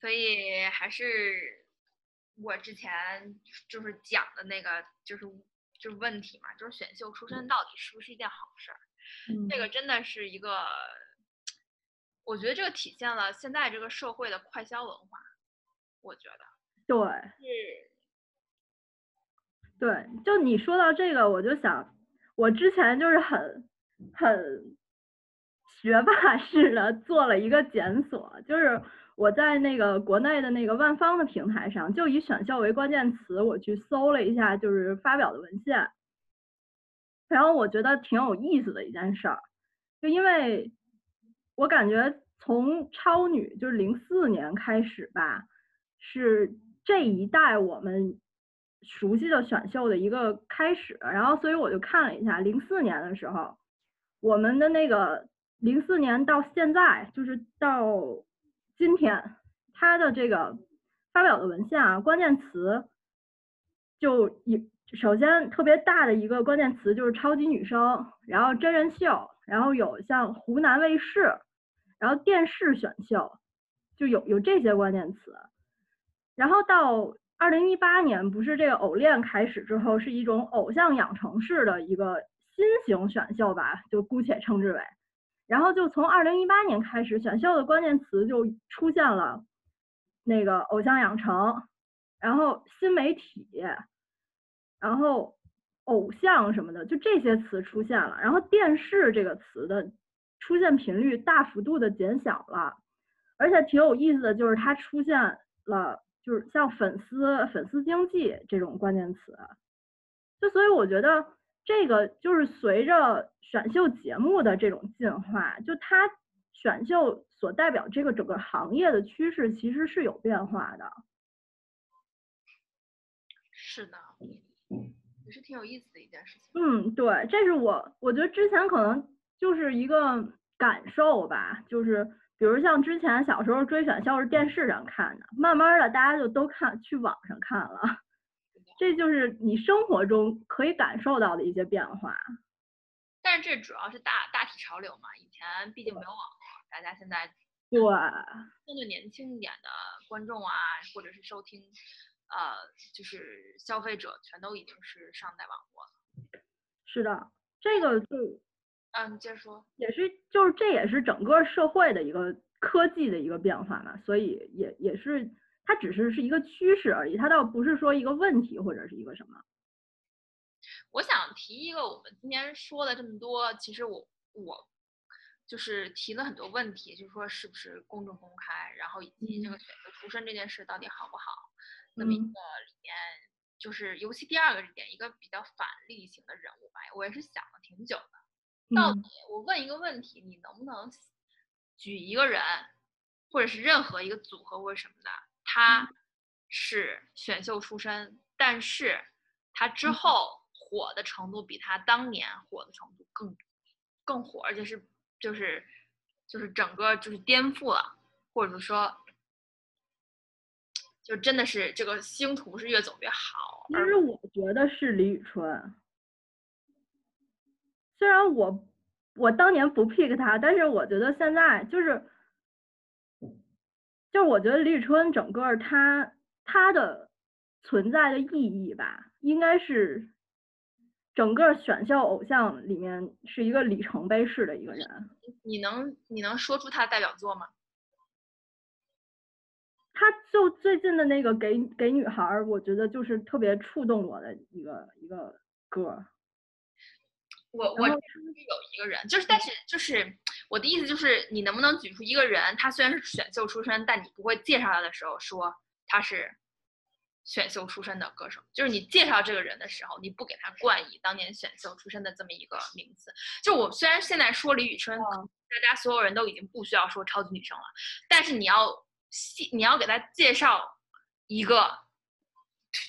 所以还是我之前就是讲的那个，就是就是问题嘛，就是选秀出身到底是不是一件好事儿？嗯，这个真的是一个，我觉得这个体现了现在这个社会的快消文化。我觉得对是，对，就你说到这个，我就想，我之前就是很很学霸 式的做了一个检索，就是我在那个国内的那个万方的平台上，就以选秀为关键词，我去搜了一下，就是发表的文献，然后我觉得挺有意思的一件事儿，就因为我感觉从超女就是零四年开始吧，是这一代我们熟悉的选秀的一个开始，然后所以我就看了一下，零四年的时候，我们的那个零四年到现在，就是到今天，它的这个发表的文献啊，关键词就有首先特别大的一个关键词就是超级女声，然后真人秀，然后有像湖南卫视，然后电视选秀，就有有这些关键词。然后到二零一八年，不是这个偶练开始之后，是一种偶像养成式的一个新型选秀吧，就姑且称之为。然后就从二零一八年开始，选秀的关键词就出现了那个偶像养成，然后新媒体，然后偶像什么的，就这些词出现了。然后电视这个词的出现频率大幅度的减小了，而且挺有意思的就是它出现了，就是像粉丝、粉丝经济这种关键词。就所以我觉得这个就是随着选秀节目的这种进化，就它选秀所代表这个整个行业的趋势其实是有变化的。是的，也是挺有意思的一件事情。嗯，对，这是我我觉得之前可能就是一个感受吧，就是比如像之前小时候追选秀是电视上看的，慢慢的大家就都看去网上看了，这就是你生活中可以感受到的一些变化。但是这主要是大大体潮流嘛，以前毕竟没有网络，大家现在对，相对年轻一点的观众啊，或者是收听，呃，就是消费者全都已经是上代网络了。是的，这个就嗯，你接着说。也是就是这也是整个社会的一个科技的一个变化嘛，所以也也是它只是是一个趋势而已，它倒不是说一个问题或者是一个什么。我想提一个，我们今天说了这么多，其实我我就是提了很多问题，就是说是不是公正公开，然后以及这个选择出身这件事到底好不好。那么一个嗯里面就是，尤其第二个点，一个比较反例型的人物吧，我也是想了挺久的。到嗯。底我问一个问题，你能不能举一个人，或者是任何一个组合或者什么的，他是选秀出身，但是他之嗯。后火的程度比他当年火的程度更更火，而且是就是就是整个就是颠覆了，或者说就真的是这个星途是越走越好，其实我觉得是李宇春，虽然我我当年不 pick 他，但是我觉得现在就是就是我觉得李宇春整个儿她她的存在的意义吧，应该是整个选秀偶像里面是一个里程碑式的一个人。你能你能说出他的代表作吗？他就最近的那个给给女孩儿，我觉得就是特别触动我的一个一个歌儿。我我有一个人，就是但是就是我的意思就是，你能不能举出一个人，他虽然是选秀出身，但你不会介绍他的时候说他是选秀出身的歌手，就是你介绍这个人的时候，你不给他冠以当年选秀出身的这么一个名字。就我虽然现在说李宇春，嗯大家所有人都已经不需要说超级女生了，但是你要细你要给他介绍一个，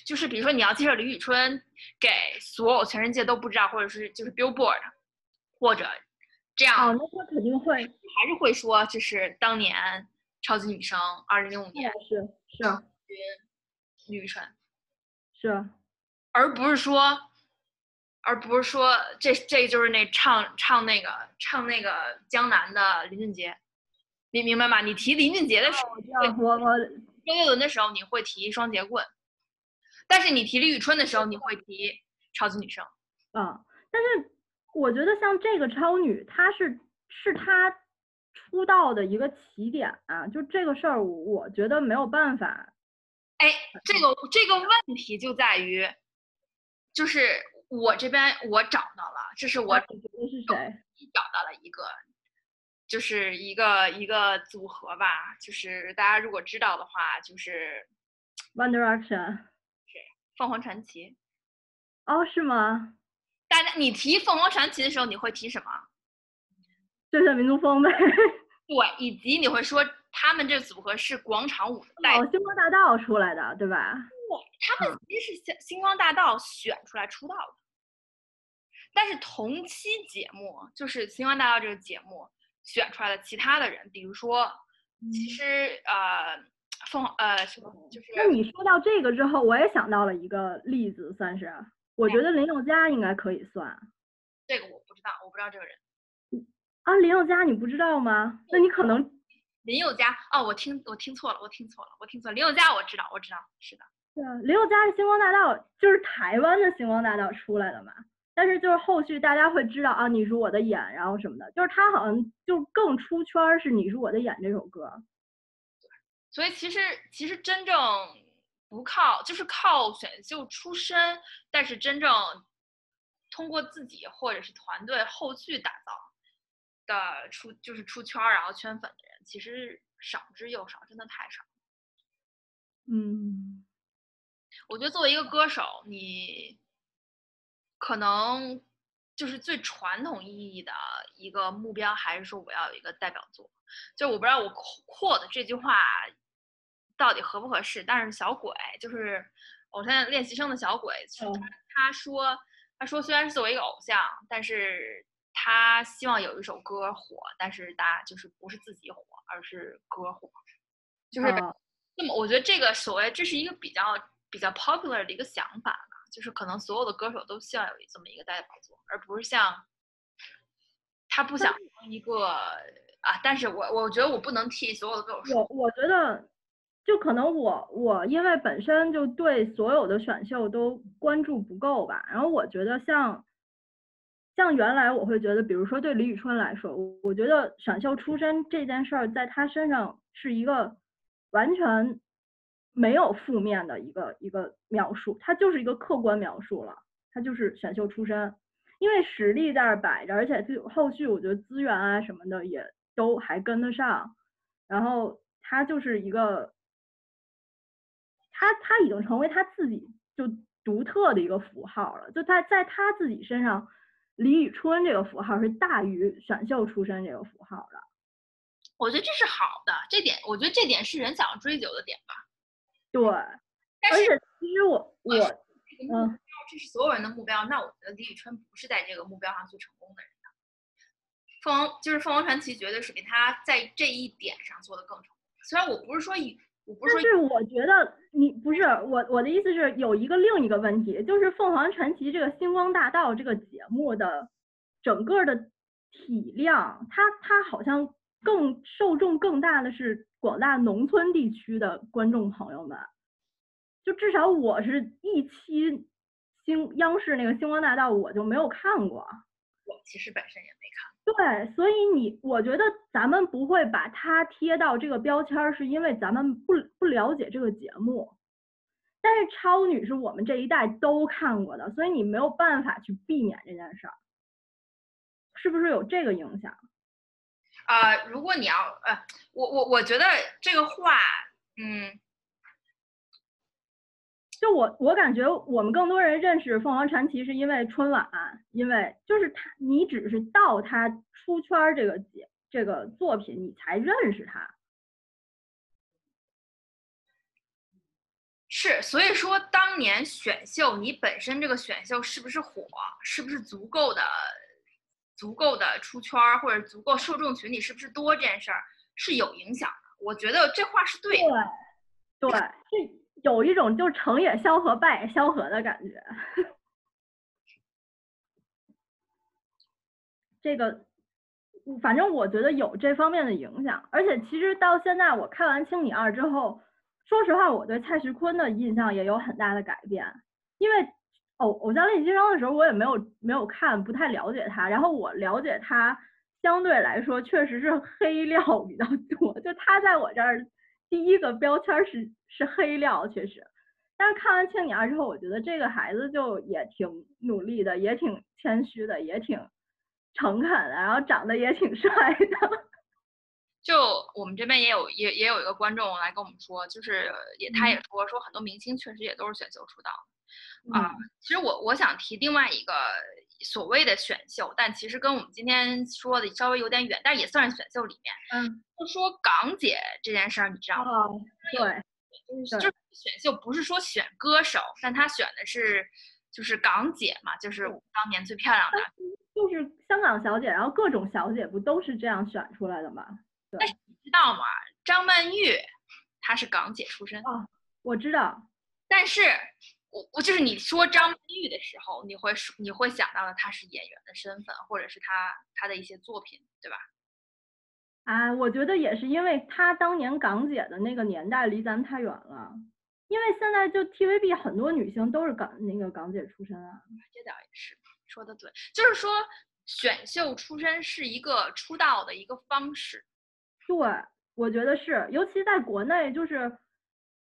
就是比如说你要介绍李宇春给所有全世界都不知道，或者是就是 Billboard 或者这样哦，那他肯定会还是会说这是当年超级女声二零零五年是是李宇春，是，而不是说，而不是说这这就是那唱唱那个唱那个江南的林俊杰，你明白吗？你提林俊杰的时候，我知道我我周杰伦的时候你会提双截棍，但是你提李宇春的时候你会提超级女声。啊，但是我觉得像这个超女，她是是她出道的一个起点啊，就这个事儿，我觉得没有办法。哎，这个这个问题就在于，就是我这边我找到了，这是我你觉得是谁？找到了一个，就是一个一个组合吧，就是大家如果知道的话，就是 One Direction。凤凰传奇。哦，是吗？大家你提凤凰传奇的时候，你会提什么？这是民族风呗。对，以及你会说他们这组合是广场舞的代哦，星光大道出来的，对吧？他们其实是星星光大道选出来出道的，但是同期节目就是星光大道这个节目选出来的其他的人，比如说，其实呃凤呃什么就是那你说到这个之后，我也想到了一个例子，算是，我觉得林宥嘉应该可以算这个我不知道，我不知道这个人啊。林宥嘉你不知道吗？那你可能林宥嘉哦，我听我听错了，我听错了，我听错了，林宥嘉我知道我知道是的，对啊，林宥嘉是星光大道，就是台湾的星光大道出来的嘛。但是就是后续大家会知道啊，你是我的眼，然后什么的，就是他好像就更出圈儿是你是我的眼这首歌。所以其实其实真正不靠就是靠选秀出身，但是真正通过自己或者是团队后续打造的出就是出圈儿然后圈粉的人，其实少之又少，真的太少。嗯，我觉得作为一个歌手，你可能就是最传统意义的一个目标，还是说我要有一个代表作。就我不知道我扩的这句话到底合不合适，但是小鬼就是偶像练习生的小鬼，哦他他说他说虽然是作为一个偶像，但是他希望有一首歌火，但是大家就是不是自己火，而是歌火，就是。啊那么我觉得这个所谓这是一个比较比较 popular 的一个想法吧，就是可能所有的歌手都希望有这么一个代表作，而不是像他不想当一个啊，但是我我觉得我不能替所有的歌手说，我我觉得，就可能我我因为本身就对所有的选秀都关注不够吧，然后我觉得像像原来我会觉得，比如说对李宇春来说，我我觉得选秀出身这件事儿在她身上是一个完全没有负面的一个一个描述，它就是一个客观描述了，它就是选秀出身。因为实力在这摆着，而且就后续我觉得资源啊什么的也都还跟得上，然后他就是一个，他他已经成为他自己就独特的一个符号了，就他在他自己身上，李宇春这个符号是大于选秀出身这个符号的。我觉得这是好的，这点我觉得这点是人想要追求的点吧。对，但是其实我我嗯，这是所有人的目标，那我觉得李宇春不是在这个目标上最成功的人的。凤凰就是凤凰传奇，绝对是比他在这一点上做的更成功。虽然我不是说以，我不是说但是我觉得你不是我我的意思是有一个另一个问题，就是凤凰传奇这个星光大道这个节目的整个的体量，它它好像更受众更大的是广大农村地区的观众朋友们，就至少我是一期星央视那个星光大道我就没有看过。我其实本身也没看。对，所以你，我觉得咱们不会把它贴到这个标签儿，是因为咱们不不了解这个节目。但是超女是我们这一代都看过的，所以你没有办法去避免这件事儿，是不是有这个影响？呃，如果你要呃，我我我觉得这个话，嗯，就我我感觉我们更多人认识凤凰传奇是因为春晚，因为就是他，你只是到他出圈儿这个节这个作品，你才认识他。是，所以说当年选秀，你本身这个选秀是不是火，是不是足够的、足够的出圈儿，或者足够受众群体是不是多，这件事儿是有影响的。我觉得这话是对的。对，是有一种就成也萧何，败也萧何的感觉。这个，反正我觉得有这方面的影响，而且其实到现在我看完《青你二》之后。说实话，我对蔡徐坤的印象也有很大的改变，因为偶偶像练习生的时候，我也没有没有看，不太了解他。然后我了解他，相对来说确实是黑料比较多，就他在我这儿第一个标签是是黑料，确实。但是看完《庆你二》之后，我觉得这个孩子就也挺努力的，也挺谦虚的，也挺诚恳的，然后长得也挺 帅的。就我们这边也有也也有一个观众来跟我们说，就是也他也说说很多明星确实也都是选秀出道的啊。其实我我想提另外一个所谓的选秀，但其实跟我们今天说的稍微有点远，但也算是选秀里面。嗯，就说港姐这件事儿，你知道吗？对，就是选秀不是说选歌手，但他选的是就是港姐嘛，就是当年最漂亮的，就是香港小姐，然后各种小姐不都是这样选出来的吗？但是你知道吗？张曼玉她是港姐出身啊，我知道。但是我我就是你说张曼玉的时候，你会说你会想到了她是演员的身份，或者是她她的一些作品，对吧？啊，我觉得也是，因为她当年港姐的那个年代离咱们太远了。因为现在就 TVB 很多女星都是港那个港姐出身啊。这倒也是，说的对，就是说选秀出身是一个出道的一个方式。对，我觉得是，尤其在国内，就是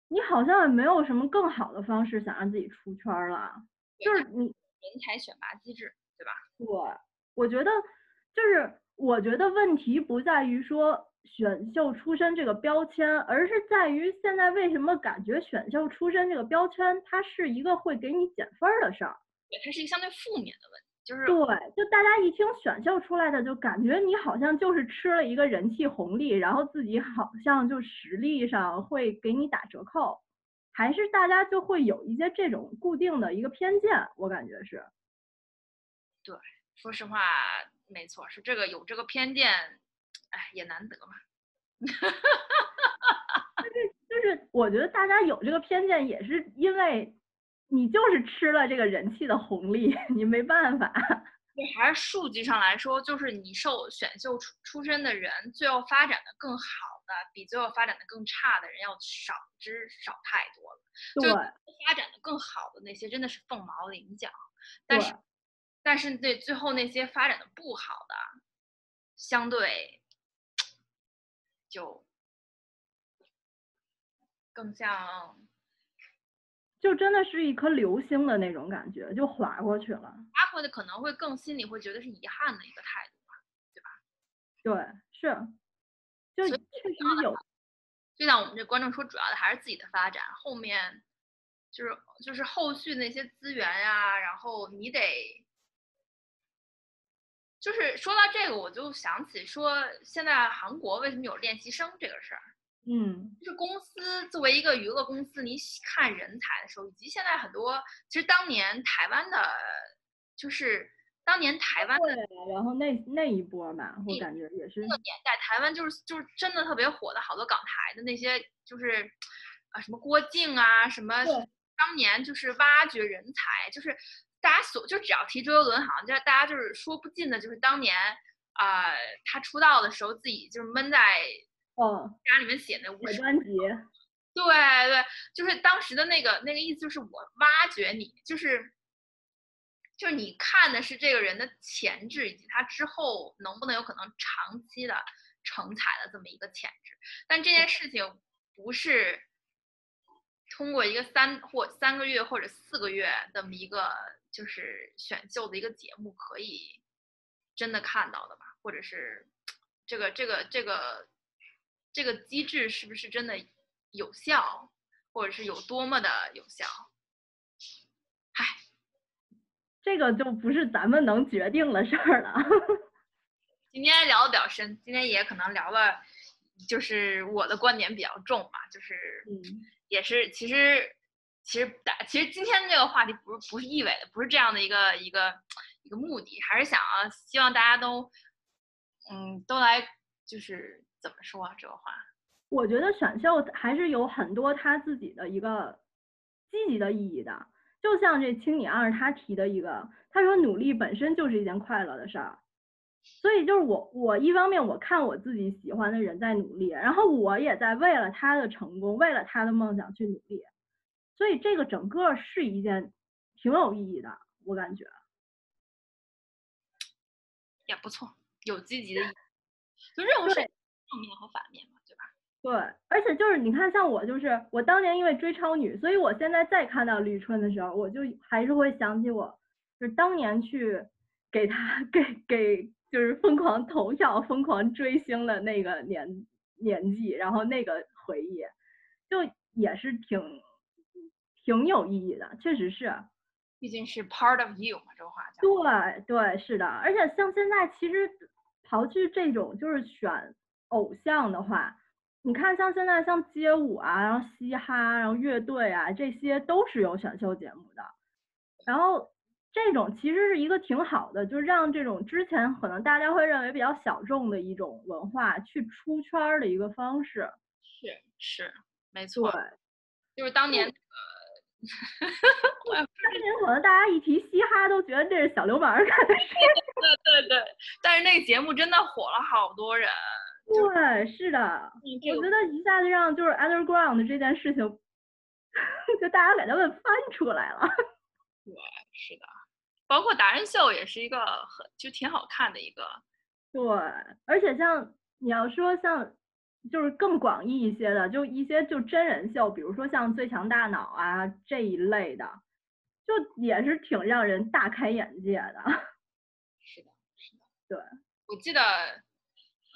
你好像也没有什么更好的方式想让自己出圈了，就是你人才选拔机制，对吧？对，我觉得就是我觉得问题不在于说选秀出身这个标签，而是在于现在为什么感觉选秀出身这个标签它是一个会给你减分的事儿，对，它是一个相对负面的问题。就是对，就大家一听选秀出来的，就感觉你好像就是吃了一个人气红利，然后自己好像就实力上会给你打折扣，还是大家就会有一些这种固定的一个偏见，我感觉是。对，说实话，没错，是这个有这个偏见，哎，也难得嘛。哈哈哈哈哈哈。就是就是，我觉得大家有这个偏见，也是因为。你就是吃了这个人气的红利，你没办法。对，还是数据上来说，就是你受选秀出出身的人，最后发展的更好的，比最后发展的更差的人要少之少太多了。对，发展的更好的那些真的是凤毛麟角，但是但是对最后那些发展的不好的，相对就更像。就真的是一颗流星的那种感觉，就划过去了。划过的可能会更心里会觉得是遗憾的一个态度吧，对吧？对，是，就确实有。就像我们这观众说，主要的还是自己的发展，后面就是就是后续那些资源呀，然后你得，就是说到这个，我就想起说，现在韩国为什么有练习生这个事儿。嗯，就是公司作为一个娱乐公司，你看人才的时候，以及现在很多，其实当年台湾的，就是当年台湾对，然后那那一波嘛，我感觉也是那个年代，台湾就是就是真的特别火的好多港台的那些，就是啊什么郭靖啊，什么当年就是挖掘人才，就是大家所就只要提周杰伦，好像就大家就是说不尽的，就是当年啊他出道的时候自己就是闷在。哦，家里面写那五专辑，对对，就是当时的那个那个意思，就是我挖掘你，就是就是你看的是这个人的潜质，以及他之后能不能有可能长期的成才的这么一个潜质。但这件事情不是通过一个三或三个月或者四个月这么一个就是选秀的一个节目可以真的看到的吧？或者是这个这个这个。这个机制是不是真的有效，或者是有多么的有效？这个就不是咱们能决定的事儿了。今天聊的比较深，今天也可能聊了，就是我的观点比较重嘛，就是嗯也是其实其实大其实今天这个话题不是不是意味的，不是这样的一个一个一个目的，还是想啊，希望大家都嗯都来就是怎么说啊这个话，我觉得选秀还是有很多他自己的一个积极的意义的，就像这青你二他提的一个，他说努力本身就是一件快乐的事儿，所以就是我我一方面我看我自己喜欢的人在努力，然后我也在为了他的成功，为了他的梦想去努力，所以这个整个是一件挺有意义的，我感觉。也不错，有积极的意义，就任务是对正面和反面嘛，对吧？对，而且就是你看，像我就是我当年因为追超女，所以我现在再看到李宇春的时候，我就还是会想起我就是当年去给她给给就是疯狂投票、疯狂追星的那个年年纪，然后那个回忆，就也是挺挺有意义的，确实是。毕竟是 part of you 嘛，这个话讲。对对，是的，而且像现在其实刨去这种就是选偶像的话，你看像现在像街舞啊，然后嘻哈，然后乐队啊，这些都是有选秀节目的。然后这种其实是一个挺好的，就让这种之前可能大家会认为比较小众的一种文化去出圈儿的一个方式。是是，没错对，错，就是当年那个，我也不当年可能大家一提嘻哈都觉得这是小流氓儿干的事。对对对，但是那个节目真的火了好多人。对，是的。我觉得一下子让就是 underground 这件事情，就大家给他们翻出来了。对是的，包括达人秀也是一个很就挺好看的一个。对，而且像你要说像就是更广义一些的，就一些就真人秀，比如说像《最强大脑》啊这一类的，就也是挺让人大开眼界的。是的，是的。对，我记得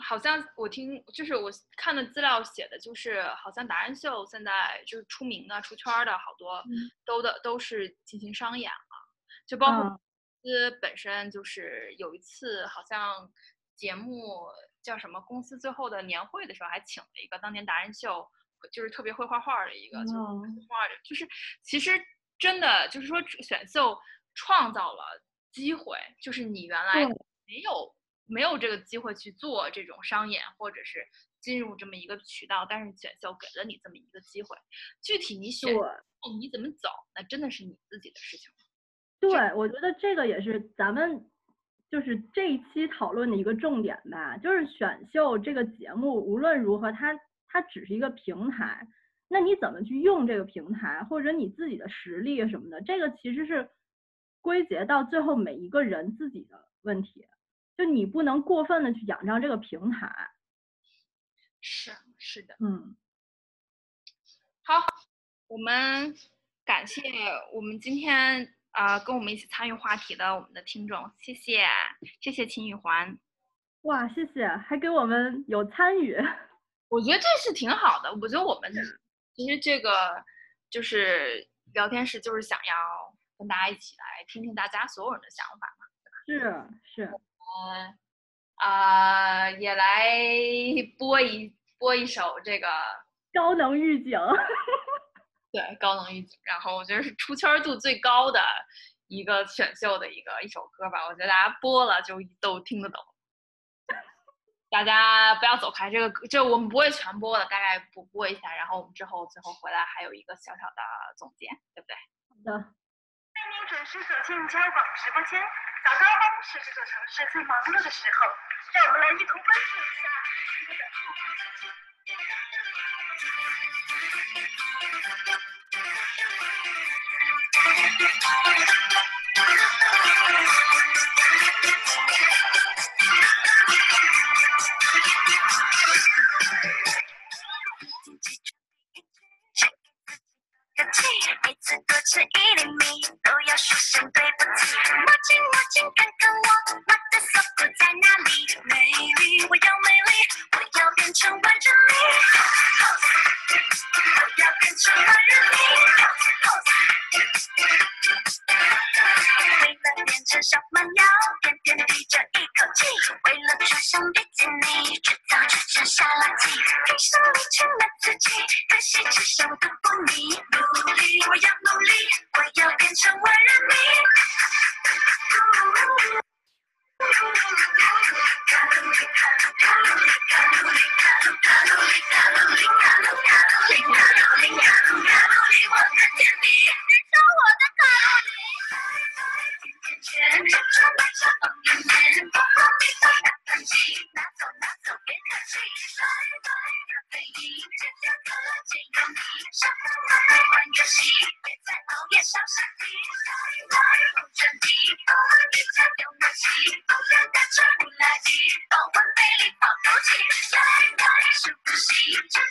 好像我听就是我看的资料写的，就是好像达人秀现在就是出名的、出圈儿的好多嗯。都的都是进行商演了，就包括嗯。公司本身就是有一次好像节目叫什么公司最后的年会的时候，还请了一个当年达人秀就是特别会画画儿的一个，就是哦。画的，就是其实真的就是说选秀创造了机会，就是你原来没有没有这个机会去做这种商演，或者是进入这么一个渠道，但是选秀给了你这么一个机会，具体你选。哦你怎么走，那真的是你自己的事情。对，我觉得这个也是咱们就是这一期讨论的一个重点吧，就是选秀这个节目无论如何它，它只是一个平台，那你怎么去用这个平台，或者你自己的实力什么的，这个其实是归结到最后每一个人自己的问题，就你不能过分的去仰仗这个平台，是是的，嗯，好，我们感谢我们今天啊、呃跟我们一起参与话题的我们的听众，谢谢谢谢秦宇环。哇，谢谢，还给我们有参与，我觉得这是挺好的。我觉得我们其实这个就是聊天室，就是想要跟大家一起来听听大家所有人的想法嘛。是是，嗯啊、也来 播一播一首这个高能预警，对高能预警，然后我觉得是出圈度最高的一个选秀的一个一首歌吧。我觉得大家播了就都听得懂。大家不要走开，这个歌这我们不会全播的，大概补播一下，然后我们之后最后回来还有一个小小的总结，对不对？好的。欢迎您准时走进交广直播间。早高峰是这座城市最忙碌的时候，让我们来一同关注一下吃一厘米都要说声对不起。魔镜魔镜，看看我，我的锁骨在哪里？美丽，我要美丽，我要变成万人迷。我要变成万人迷。为了变成小蛮腰，天天提着一口气。为了穿上比基尼，制造只剩下垃圾。披上你亲爱自己，可惜只剩我的不你。努力，我要努力，我要变成万人迷。你，你是我的卡路里。甜甜圈，珍珠奶茶放里面，薄荷蜜糖大盘鸡，拿走拿走别客气。拜拜咖啡因，戒掉可见有你，上班玩游戏，别再熬夜伤身体。拜拜不准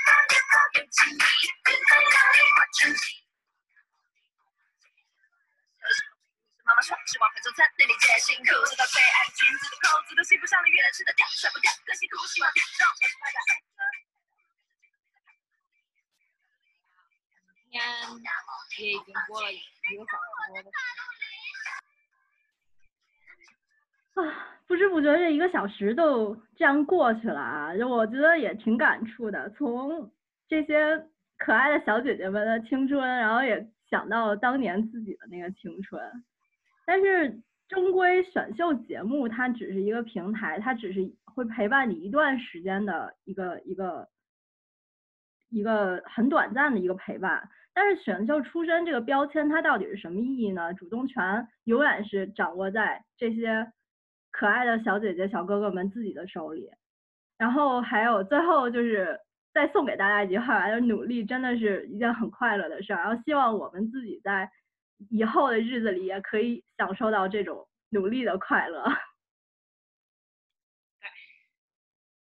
辛苦，直到最爱的裙子的扣子都系不上了，原来吃得掉，甩不掉，更辛苦，希望点上小拍的。今天也已经过了一个小时多的时间。啊，不知不觉这一个小时都这样过去了啊，就我觉得也挺感触的。从这些可爱的小姐姐们的青春，然后也想到当年自己的那个青春。但是终归选秀节目它只是一个平台，它只是会陪伴你一段时间的一个一个一个很短暂的一个陪伴。但是选秀出身这个标签，它到底是什么意义呢？主动权永远是掌握在这些可爱的小姐姐、小哥哥们自己的手里。然后还有最后就是再送给大家一句话，就是努力真的是一件很快乐的事儿。然后希望我们自己在以后的日子里也可以享受到这种努力的快乐。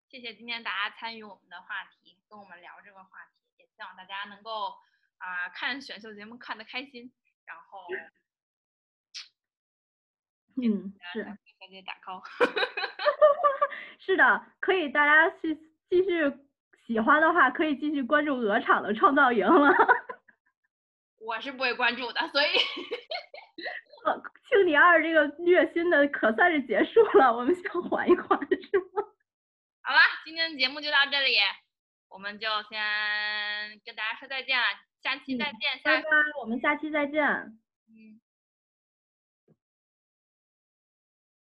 谢谢今天大家参与我们的话题，跟我们聊这个话题，也希望大家能够啊、看选秀节目看得开心，然后嗯，是。小小姐打 call。是的，可以，大家去继续喜欢的话，可以继续关注鹅厂的创造营了。我是不会关注的，所以 呃青你二这个虐心的可算是结束了，我们先缓一缓，是吗？好了，今天的节目就到这里，我们就先跟大家说再见了，下期再见，下拜拜，我们下期再见。